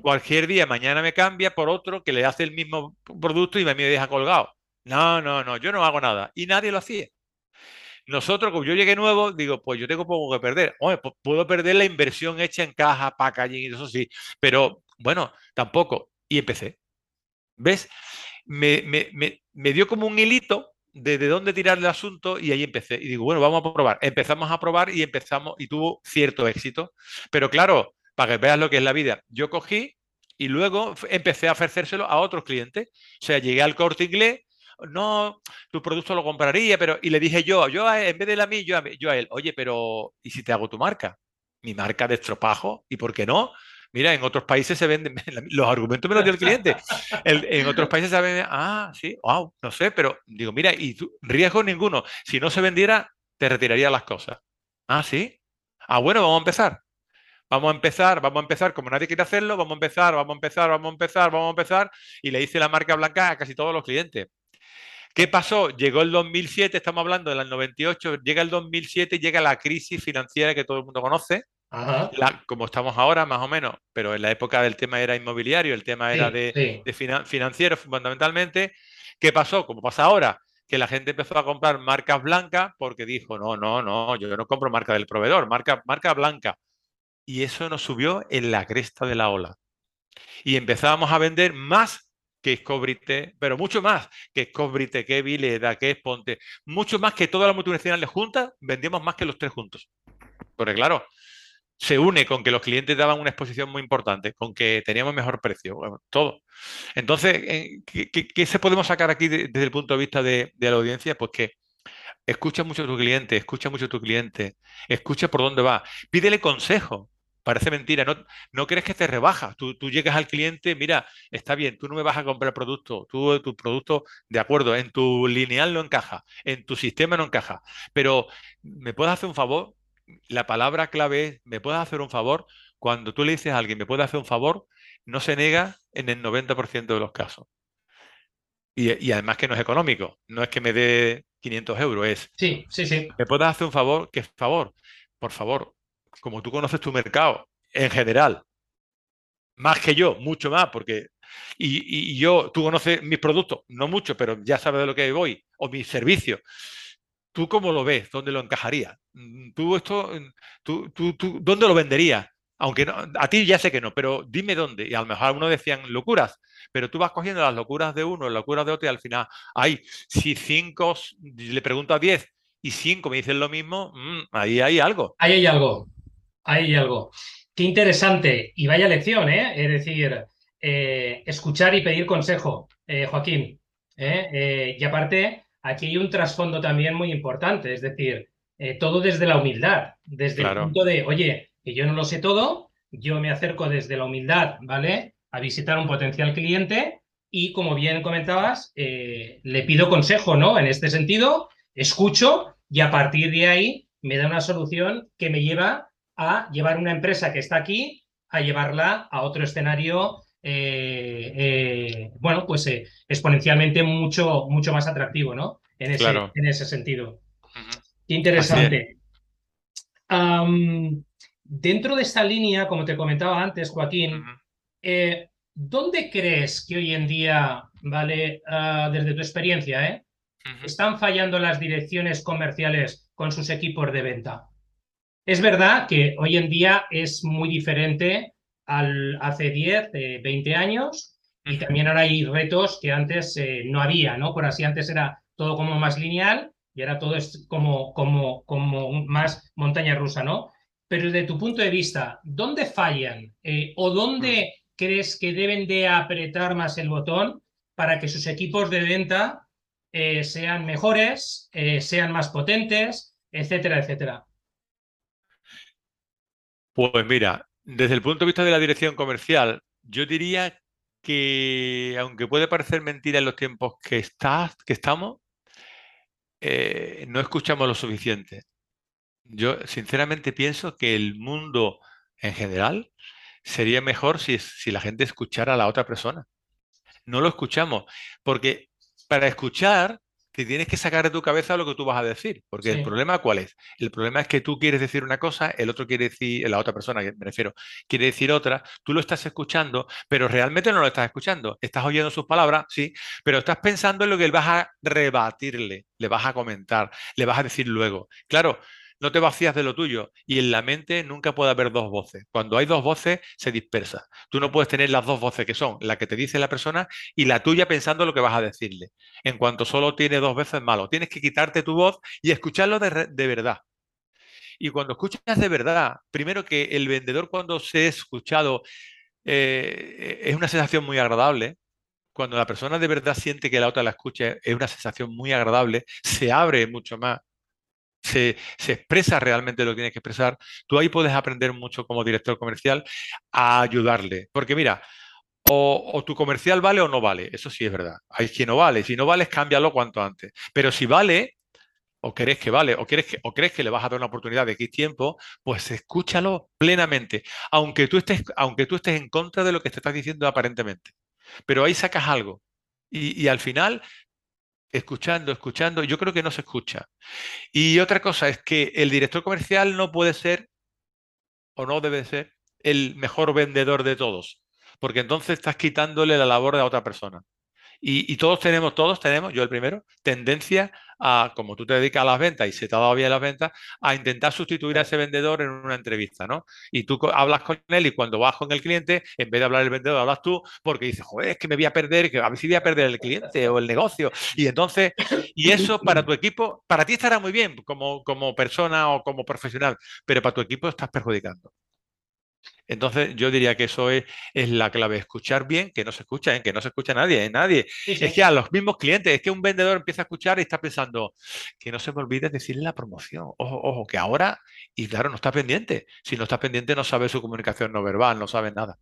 cualquier día, mañana me cambia por otro que le hace el mismo producto y me deja colgado. No, no, no, yo no hago nada. Y nadie lo hacía. Nosotros, como yo llegué nuevo, digo, pues yo tengo poco que perder. Puedo perder la inversión hecha en caja, packaging eso sí, pero bueno, tampoco. Y empecé. ¿Ves? Me, me, dio como un hilito de, de, dónde tirar el asunto y ahí empecé. Y digo, bueno, vamos a probar. Empezamos a probar y empezamos y tuvo cierto éxito. Pero claro, para que veas lo que es la vida, yo cogí y luego empecé a ofrecérselo a otros clientes. O sea, llegué al corte inglés no, tu producto lo compraría, pero, y le dije yo, yo en vez de la mí, yo a, yo a él, oye, pero, ¿y si te hago tu marca? Mi marca de estropajo, ¿y por qué no? Mira, en otros países se venden, los argumentos me los dio el cliente. en otros países se venden, ah, sí, wow, no sé, pero digo, mira, y riesgo ninguno. Si no se vendiera, te retiraría las cosas. Ah, sí. Ah, bueno, vamos a empezar. Vamos a empezar, vamos a empezar, como nadie quiere hacerlo, vamos a empezar, vamos a empezar, vamos a empezar, vamos a empezar. Y le hice la marca blanca a casi todos los clientes. ¿Qué pasó? Llegó el 2007, estamos hablando del 98, llega el 2007 y llega la crisis financiera que todo el mundo conoce, como estamos ahora más o menos, pero en la época del tema era inmobiliario, el tema era de, financiero fundamentalmente. ¿Qué pasó? Como pasa ahora, que la gente empezó a comprar marcas blancas porque dijo, no, no, no, yo no compro marca del proveedor, marca, marca blanca. Y eso nos subió en la cresta de la ola. Y empezábamos a vender más que es Cobrite, pero mucho más que es Cobrite, que Vileda, que es Ponte, mucho más que todas las multinacionales juntas, vendíamos más que los tres juntos. Porque claro, se une con que los clientes daban una exposición muy importante, con que teníamos mejor precio, todo. Entonces, eh, ¿qué, se podemos sacar aquí desde el punto de vista de, de, la audiencia? Pues que escucha mucho a tu cliente, escucha mucho a tu cliente, escucha por dónde va, pídele consejo, Parece mentira, no, no crees que te rebajas. Tú, llegas al cliente, mira, está bien, tú no me vas a comprar producto, tú tu producto, de acuerdo, en tu lineal no encaja, en tu sistema no encaja, pero ¿me puedes hacer un favor? La palabra clave es, ¿me puedes hacer un favor? Cuando tú le dices a alguien, ¿me puedes hacer un favor? No se nega en el 90% de los casos. Y, además que no es económico, no es que me dé 500 euros, es... Sí, sí, sí. ¿Me puedes hacer un favor? ¿Qué favor? Por favor, como tú conoces tu mercado en general, más que yo, mucho más, porque y, yo, tú conoces mis productos, no mucho, pero ya sabes de lo que voy, o mis servicios. ¿Tú cómo lo ves? ¿Dónde lo encajaría? Mm, ¿Tú esto, mm, tú, tú, tú, dónde lo venderías? Aunque no, a ti ya sé que no, pero dime dónde. Y a lo mejor algunos decían locuras, pero tú vas cogiendo las locuras de uno, las locuras de otro, y al final, hay, si cinco, le pregunto a diez y cinco me dicen lo mismo, mm, ahí hay algo. Ahí hay algo hay algo. Qué interesante y vaya lección, ¿eh? Es decir, eh, escuchar y pedir consejo, eh, Joaquín. ¿eh? y aparte, aquí hay un trasfondo también muy importante, es decir, todo desde la humildad, desde el punto de, oye, que yo no lo sé todo, yo me acerco desde la humildad, ¿vale? A visitar un potencial cliente y como bien comentabas, le pido consejo, ¿no? En este sentido, escucho y a partir de ahí me da una solución que me lleva a llevar una empresa que está aquí a llevarla a otro escenario, eh, eh, bueno, pues exponencialmente mucho, mucho más atractivo, ¿no? En ese, en ese sentido. interesante. dentro de esta línea, como te comentaba antes, Joaquín, ¿Dónde crees que hoy en día, vale, ah, desde tu experiencia, ¿eh? están fallando las direcciones comerciales con sus equipos de venta? Es verdad que hoy en día es muy diferente al hace 10, 20 años y también ahora hay retos que antes eh, no había, ¿no? Por así antes era todo como más lineal y ahora todo es como, como, como más montaña rusa, ¿no? Pero desde tu punto de vista, ¿dónde fallan eh, o dónde crees que deben de apretar más el botón para que sus equipos de venta eh, sean mejores, eh, sean más potentes, etcétera, etcétera? Pues mira, desde el punto de vista de la dirección comercial, yo diría que, aunque puede parecer mentira en los tiempos que, que estamos, eh, no escuchamos lo suficiente. Yo sinceramente pienso que el mundo en general sería mejor si, si la gente escuchara a la otra persona. No lo escuchamos, porque para escuchar te tienes que sacar de tu cabeza lo que tú vas a decir, porque el problema cuál es? El problema es que tú quieres decir una cosa, el otro quiere decir, la otra persona, me refiero, quiere decir otra, tú lo estás escuchando, pero realmente no lo estás escuchando, estás oyendo sus palabras, sí, pero estás pensando en lo que él vas a rebatirle, le vas a comentar, le vas a decir luego. Claro, no te vacías de lo tuyo. Y en la mente nunca puede haber dos voces. Cuando hay dos voces, se dispersa. Tú no puedes tener las dos voces que son la que te dice la persona y la tuya pensando lo que vas a decirle. En cuanto solo tiene dos veces malo, tienes que quitarte tu voz y escucharlo de, verdad. Y cuando escuchas de verdad, primero que el vendedor cuando se ha escuchado eh, es una sensación muy agradable. Cuando la persona de verdad siente que la otra la escucha, es una sensación muy agradable, se abre mucho más se, expresa realmente lo que tienes que expresar, tú ahí puedes aprender mucho como director comercial a ayudarle. Porque mira, o, tu comercial vale o no vale, eso sí es verdad. Hay quien no vale, si no vale, cámbialo cuanto antes. Pero si vale, o crees que vale, o crees que, o crees que le vas a dar una oportunidad de X tiempo, pues escúchalo plenamente, aunque tú estés, aunque tú estés en contra de lo que te estás diciendo aparentemente. Pero ahí sacas algo. Y al final escuchando, escuchando, yo creo que no se escucha. Y otra cosa es que el director comercial no puede ser o no debe ser el mejor vendedor de todos, porque entonces estás quitándole la labor de a otra persona. Y, todos tenemos, todos tenemos, yo el primero, tendencia a, como tú te dedicas a las ventas y se te ha dado bien las ventas, a intentar sustituir a ese vendedor en una entrevista, ¿no? Y tú hablas con él y cuando vas con el cliente, en vez de hablar el vendedor, hablas tú porque dices, joder, es que me voy a perder, que a ver si voy a perder el cliente o el negocio. Y entonces, y eso para tu equipo, para ti estará muy bien como, como persona o como profesional, pero para tu equipo estás perjudicando. Entonces, yo diría que eso es, la clave, escuchar bien, que no se escucha, ¿eh? que no se escucha nadie, ¿eh? nadie. Es que a los mismos clientes, es que un vendedor empieza a escuchar y está pensando, que no se me olvide decirle la promoción. Ojo, ojo, que ahora, y claro, no está pendiente. Si no está pendiente, no sabe su comunicación no verbal, no sabe nada.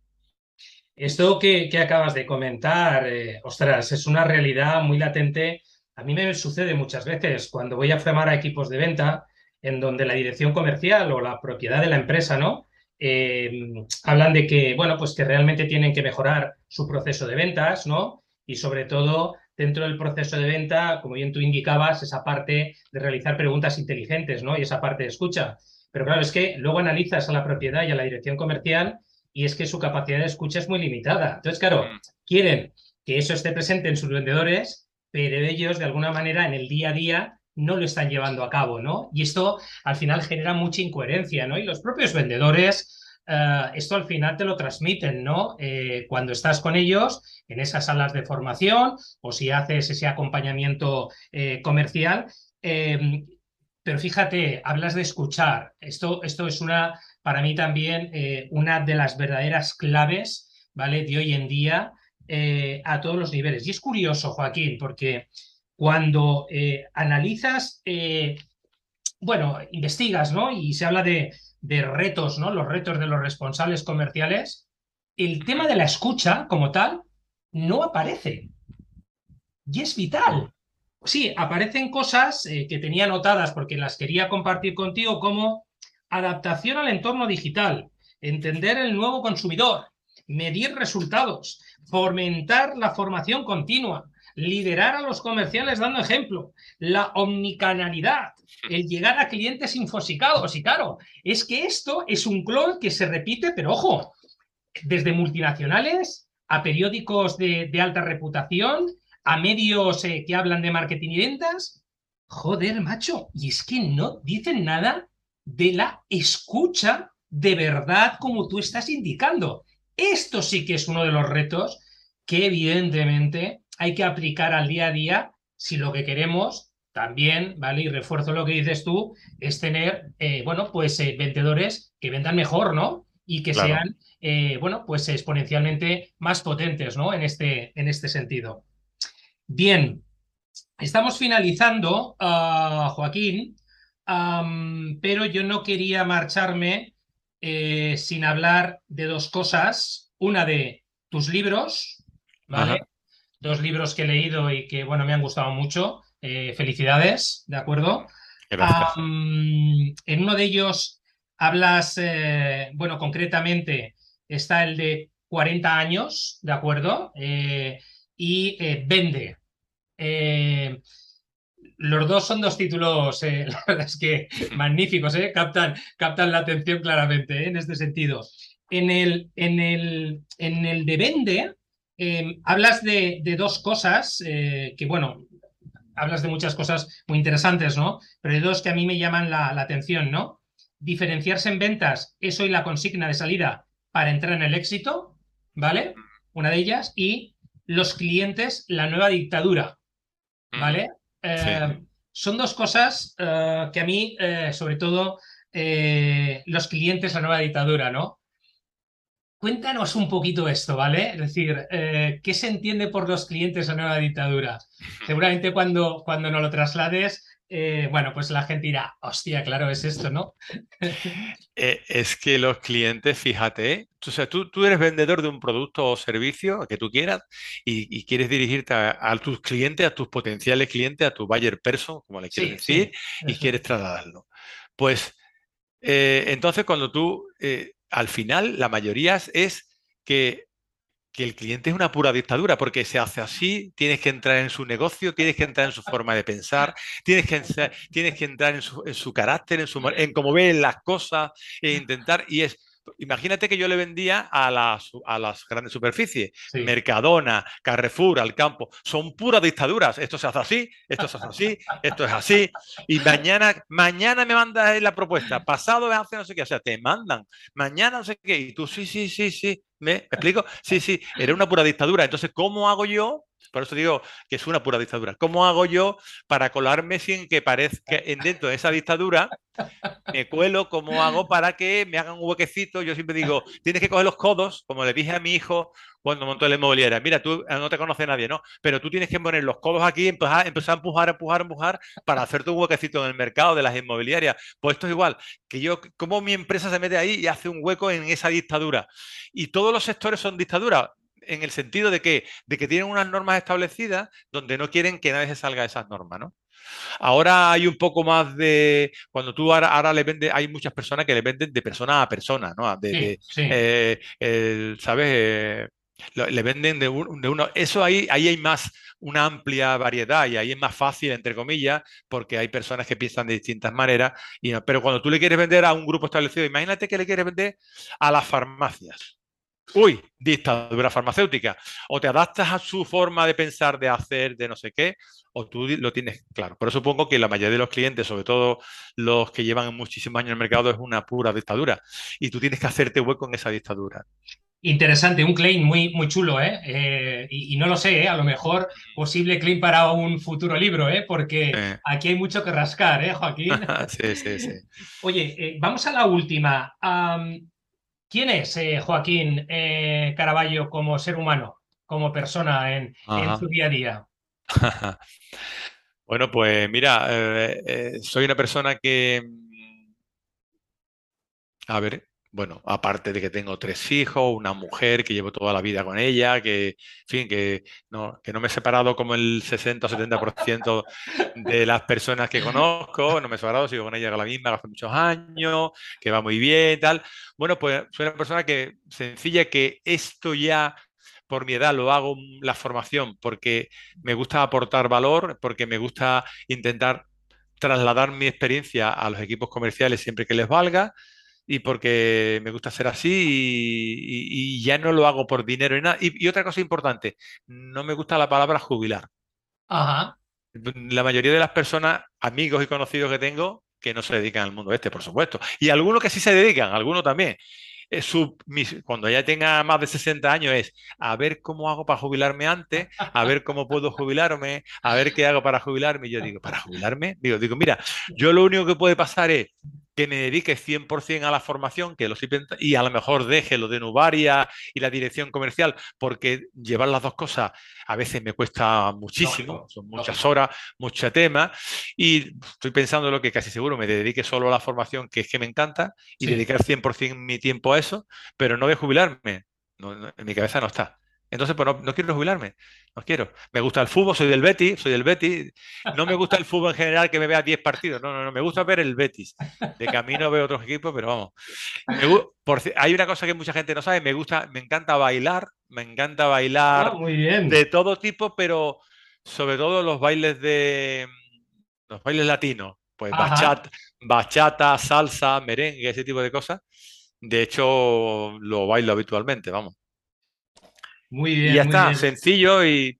Esto que, acabas de comentar, eh, ostras, es una realidad muy latente. A mí me sucede muchas veces cuando voy a formar a equipos de venta en donde la dirección comercial o la propiedad de la empresa, ¿no? Eh, hablan de que, bueno, pues que realmente tienen que mejorar su proceso de ventas, ¿no? Y sobre todo, dentro del proceso de venta, como bien tú indicabas, esa parte de realizar preguntas inteligentes, ¿no? Y esa parte de escucha. Pero claro, es que luego analizas a la propiedad y a la dirección comercial y es que su capacidad de escucha es muy limitada. Entonces, claro, mm. quieren que eso esté presente en sus vendedores, pero ellos, de alguna manera, en el día a día, no lo están llevando a cabo, ¿no? Y esto al final genera mucha incoherencia, ¿no? Y los propios vendedores, eh, esto al final te lo transmiten, ¿no? Eh, cuando estás con ellos en esas salas de formación o si haces ese acompañamiento eh, comercial. Em, pero fíjate, hablas de escuchar. Esto, esto es una, para mí también, una de las verdaderas claves, ¿vale? De hoy en día a todos los niveles. Y es curioso, Joaquín, porque cuando eh, analizas, eh, bueno, investigas, ¿no? Y se habla de, retos, ¿no? Los retos de los responsables comerciales. El tema de la escucha como tal no aparece. Y es vital. Sí, aparecen cosas eh, que tenía anotadas porque las quería compartir contigo como adaptación al entorno digital, entender el nuevo consumidor, medir resultados, fomentar la formación continua, liderar a los comerciales dando ejemplo, la omnicanalidad, el llegar a clientes infosicados. Y claro, es que esto es un clon que se repite, pero ojo, desde multinacionales a periódicos de, alta reputación, a medios eh, que hablan de marketing y ventas. Joder, macho, y es que no dicen nada de la escucha de verdad como tú estás indicando. Esto sí que es uno de los retos que evidentemente hay que aplicar al día a día si lo que queremos también, ¿vale? Y refuerzo lo que dices tú, es tener, eh, bueno, pues eh, vendedores que vendan mejor, ¿no? Y que sean, eh, bueno, pues exponencialmente más potentes, ¿no? En este, en este sentido. Bien, estamos finalizando, uh, Joaquín, pero yo no quería marcharme sin hablar de dos cosas. Una de tus libros, ¿vale? Dos libros que he leído y que, bueno, me han gustado mucho. Eh, felicidades, ¿de acuerdo? en uno de ellos hablas, eh, bueno, concretamente está el de 40 años, ¿de acuerdo? Eh, y Vende. los dos son dos títulos, la verdad es que magníficos, captan, captan la atención claramente en este sentido. En el, en, el, en el de Vende, hablas de, de, dos cosas que, bueno, hablas de muchas cosas muy interesantes, ¿no? Pero hay dos que a mí me llaman la, atención, ¿no? Diferenciarse en ventas es hoy la consigna de salida para entrar en el éxito, ¿vale? Una de ellas. Y los clientes, la nueva dictadura, ¿vale? Eh, son dos cosas eh, que a mí, eh, sobre todo, los clientes, la nueva dictadura, ¿no? Cuéntanos un poquito esto, ¿vale? Es decir, eh, ¿qué se entiende por los clientes a nueva dictadura? Seguramente cuando, cuando nos lo traslades, eh, bueno, pues la gente dirá, hostia, claro, es esto, ¿no? Eh, es que los clientes, fíjate, o sea, tú, tú, eres vendedor de un producto o servicio que tú quieras y, quieres dirigirte a, tus clientes, a tus potenciales clientes, a tu buyer person, como le quieres decir, y quieres trasladarlo. Pues entonces cuando tú al final la mayoría es que, el cliente es una pura dictadura, porque se hace así, tienes que entrar en su negocio, tienes que entrar en su forma de pensar, tienes que, tienes que entrar en su, carácter, en, su, en cómo ven las cosas, e intentar, y es Imagínate que yo le vendía a las, a las grandes superficies, Mercadona, Carrefour, al campo, son puras dictaduras. Esto se hace así, esto se hace así, esto es así. Y mañana, mañana me mandas la propuesta, pasado me hace no sé qué, o sea, te mandan, mañana no sé qué, y tú sí, sí, sí, sí, ¿me explico? Sí, sí, era una pura dictadura. Entonces, ¿cómo hago yo por eso digo que es una pura dictadura. ¿Cómo hago yo para colarme sin que parezca en dentro de esa dictadura me cuelo? ¿Cómo hago para que me hagan un huequecito? Yo siempre digo, tienes que coger los codos, como le dije a mi hijo cuando montó la inmobiliaria. Mira, tú eh, no te conoce nadie, ¿no? Pero tú tienes que poner los codos aquí y empezar, empezar a empujar, empujar, empujar para hacerte un huequecito en el mercado de las inmobiliarias. Pues esto es igual, que yo, como mi empresa se mete ahí y hace un hueco en esa dictadura. Y todos los sectores son dictaduras en el sentido de que, de que tienen unas normas establecidas donde no quieren que nadie se salga de esas normas, ¿no? Ahora hay un poco más de. Cuando tú ahora, le vendes, hay muchas personas que le venden de persona a persona, ¿no? De, eh, ¿Sabes? Eh, le venden de, uno. Eso ahí, ahí hay más, una amplia variedad y ahí es más fácil, entre comillas, porque hay personas que piensan de distintas maneras. Y pero cuando tú le quieres vender a un grupo establecido, imagínate que le quieres vender a las farmacias uy, dictadura farmacéutica. O te adaptas a su forma de pensar, de hacer, de no sé qué, o tú lo tienes claro. Pero supongo que la mayoría de los clientes, sobre todo los que llevan muchísimos años en el mercado, es una pura dictadura. Y tú tienes que hacerte hueco en esa dictadura. Interesante, un claim muy, muy chulo, ¿eh? eh y, no lo sé, ¿eh? a lo mejor posible claim para un futuro libro, ¿eh? porque aquí hay mucho que rascar, ¿eh, Joaquín? sí, sí, sí. Oye, eh, vamos a la última. ¿Quién es eh, Joaquín eh, Caraballo como ser humano, como persona en, su día a día? bueno, pues mira, eh, soy una persona que... A ver, bueno, aparte de que tengo tres hijos, una mujer que llevo toda la vida con ella, que, fin, que no, que no me he separado como el 60 o 70% de las personas que conozco, no me he separado, sigo con ella la misma hace muchos años, que va muy bien, tal. Bueno, pues soy una persona que sencilla, que esto ya por mi edad lo hago la formación porque me gusta aportar valor, porque me gusta intentar trasladar mi experiencia a los equipos comerciales siempre que les valga y porque me gusta ser así y, ya no lo hago por dinero y nada. Y, otra cosa importante, no me gusta la palabra jubilar. Ajá. La mayoría de las personas, amigos y conocidos que tengo, que no se dedican al mundo este, por supuesto. Y algunos que sí se dedican, algunos también. Su, cuando ya tenga más de 60 años es a ver cómo hago para jubilarme antes, a ver cómo puedo jubilarme, a ver qué hago para jubilarme. Y yo digo, ¿para jubilarme? Digo, digo, mira, yo lo único que puede pasar es que me dedique 100% a la formación, que lo y a lo mejor deje lo de Nubaria y la dirección comercial, porque llevar las dos cosas a veces me cuesta muchísimo, son muchas horas, mucho tema, y estoy pensando lo que casi seguro me dedique solo a la formación, que es que me encanta, y dedicar 100% mi tiempo a eso, pero no de jubilarme, en mi cabeza no está. Entonces, pues no, quiero jubilarme, no quiero. Me gusta el fútbol, soy del Betis, soy del Betis. No me gusta el fútbol en general que me vea 10 partidos, no, no, no, me gusta ver el Betis. De camino veo otros equipos, pero vamos. hay una cosa que mucha gente no sabe, me gusta, me encanta bailar, me encanta bailar ah, muy bien. de todo tipo, pero sobre todo los bailes de los bailes latinos, pues bachata, bachata, salsa, merengue, ese tipo de cosas. De hecho, lo bailo habitualmente, vamos. Muy bien. Y ya está, sencillo y,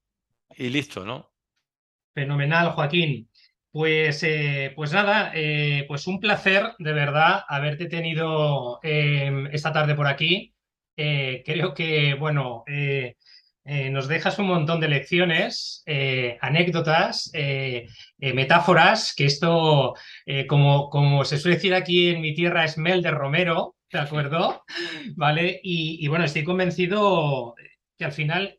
listo, ¿no? Fenomenal, Joaquín. Pues, eh, pues nada, eh, pues un placer de verdad haberte tenido em, esta tarde por aquí. Eh, creo que, bueno, nos dejas un montón de lecciones, anécdotas, metáforas, que esto, como, como se suele decir aquí en mi tierra, es mel de romero, ¿de acuerdo? ¿Vale? Y, y bueno, estoy convencido que al final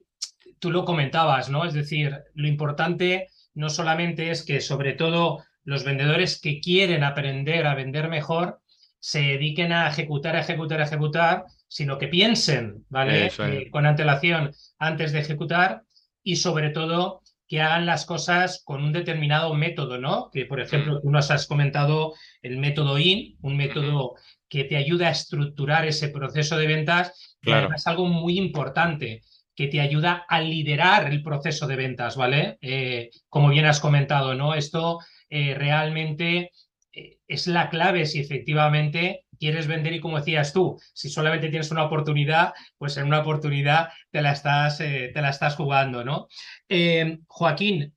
tú lo comentabas, ¿no? Es decir, lo importante no solamente es que sobre todo los vendedores que quieren aprender a vender mejor se dediquen a ejecutar, a ejecutar, a ejecutar, sino que piensen, ¿vale? Eh, con antelación antes de ejecutar y sobre todo que hagan las cosas con un determinado método, ¿no? Que, por ejemplo, mm. tú nos has comentado el método IN, un método que te ayuda a estructurar ese proceso de ventas es algo muy importante que te ayuda a liderar el proceso de ventas, ¿vale? Eh, como bien has comentado, ¿no? Esto eh, realmente eh, es la clave si efectivamente quieres vender y como decías tú, si solamente tienes una oportunidad, pues en una oportunidad te la estás, te la estás jugando, ¿no? Joaquín,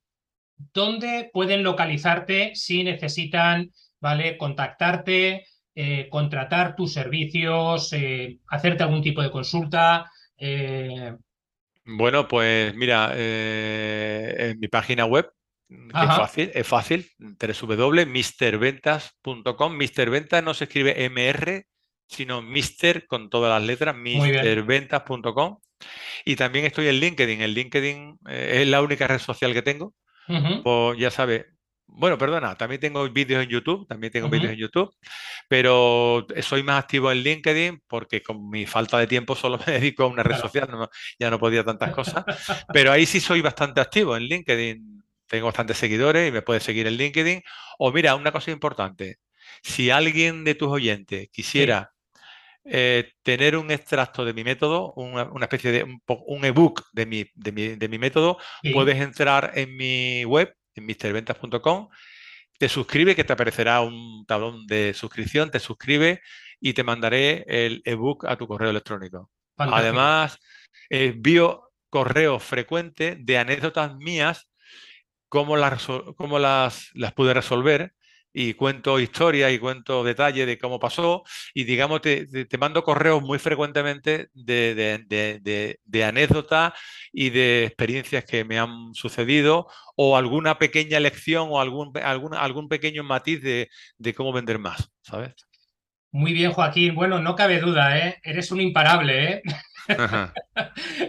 ¿dónde pueden localizarte si necesitan, ¿vale? Contactarte, eh, contratar tus servicios, eh, hacerte algún tipo de consulta. Eh, bueno, pues mira, en mi página web, es fácil, es fácil, www.misterventas.com. Misterventas no se escribe MR, sino Mister con todas las letras, misterventas.com. Y también estoy en LinkedIn. El LinkedIn es la única red social que tengo. Pues ya sabes, bueno, perdona, también tengo vídeos en YouTube, también tengo vídeos en YouTube, pero soy más activo en LinkedIn porque con mi falta de tiempo solo me dedico a una red social, ya no podía tantas cosas, pero ahí sí soy bastante activo en LinkedIn. Tengo bastantes seguidores y me puedes seguir en LinkedIn. O mira, una cosa importante, si alguien de tus oyentes quisiera eh, tener un extracto de mi método, una, especie de un, ebook de mi, de mi, método, puedes entrar en mi web en misterventas.com, te suscribe, que te aparecerá un talón de suscripción, te suscribe y te mandaré el ebook a tu correo electrónico. Además, envío correos frecuentes de anécdotas mías, cómo las, cómo las, las pude resolver y cuento historias y cuento detalles de cómo pasó y digamos te, mando correos muy frecuentemente de, de, anécdotas y de experiencias que me han sucedido o alguna pequeña lección o algún, algún, algún pequeño matiz de, cómo vender más, ¿sabes? Muy bien, Joaquín. Bueno, no cabe duda, ¿eh? Eres un imparable, ¿eh?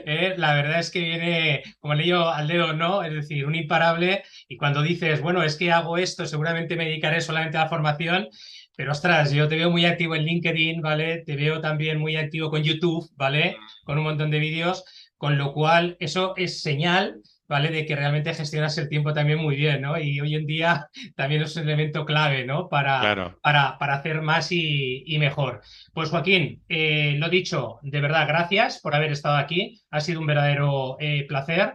Eh, la verdad es que viene, como le digo, al dedo, ¿no? Es decir, un imparable. Y cuando dices, bueno, es que hago esto, seguramente me dedicaré solamente a la formación, pero ostras, yo te veo muy activo en LinkedIn, ¿vale? Te veo también muy activo con YouTube, ¿vale? Con un montón de vídeos, con lo cual eso es señal ¿vale? De que realmente gestionas el tiempo también muy bien, ¿no? Y hoy en día también es un elemento clave, ¿no? Para, para, para, hacer más y, mejor. Pues Joaquín, eh, lo dicho, de verdad, gracias por haber estado aquí. Ha sido un verdadero eh, placer.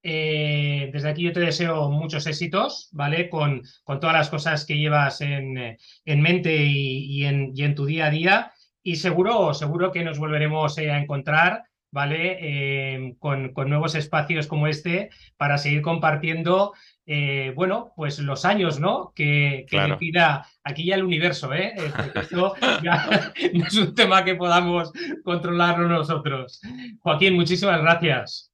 Eh, desde aquí yo te deseo muchos éxitos, ¿vale? Con, con todas las cosas que llevas en, en mente y, en, y, en, tu día a día. Y seguro, seguro que nos volveremos a encontrar ¿vale? Eh, con, nuevos espacios como este para seguir compartiendo, eh, bueno, pues los años, ¿no? Que, que me pida aquí ya el universo, ¿eh? esto ya no es un tema que podamos controlarlo nosotros. Joaquín, muchísimas gracias.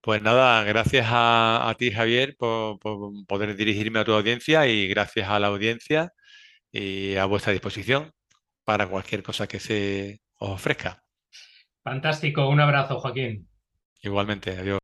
Pues nada, gracias a, ti, Javier, por, por, poder dirigirme a tu audiencia y gracias a la audiencia y a vuestra disposición para cualquier cosa que se os ofrezca. Fantástico, un abrazo, Joaquín. Igualmente, adiós.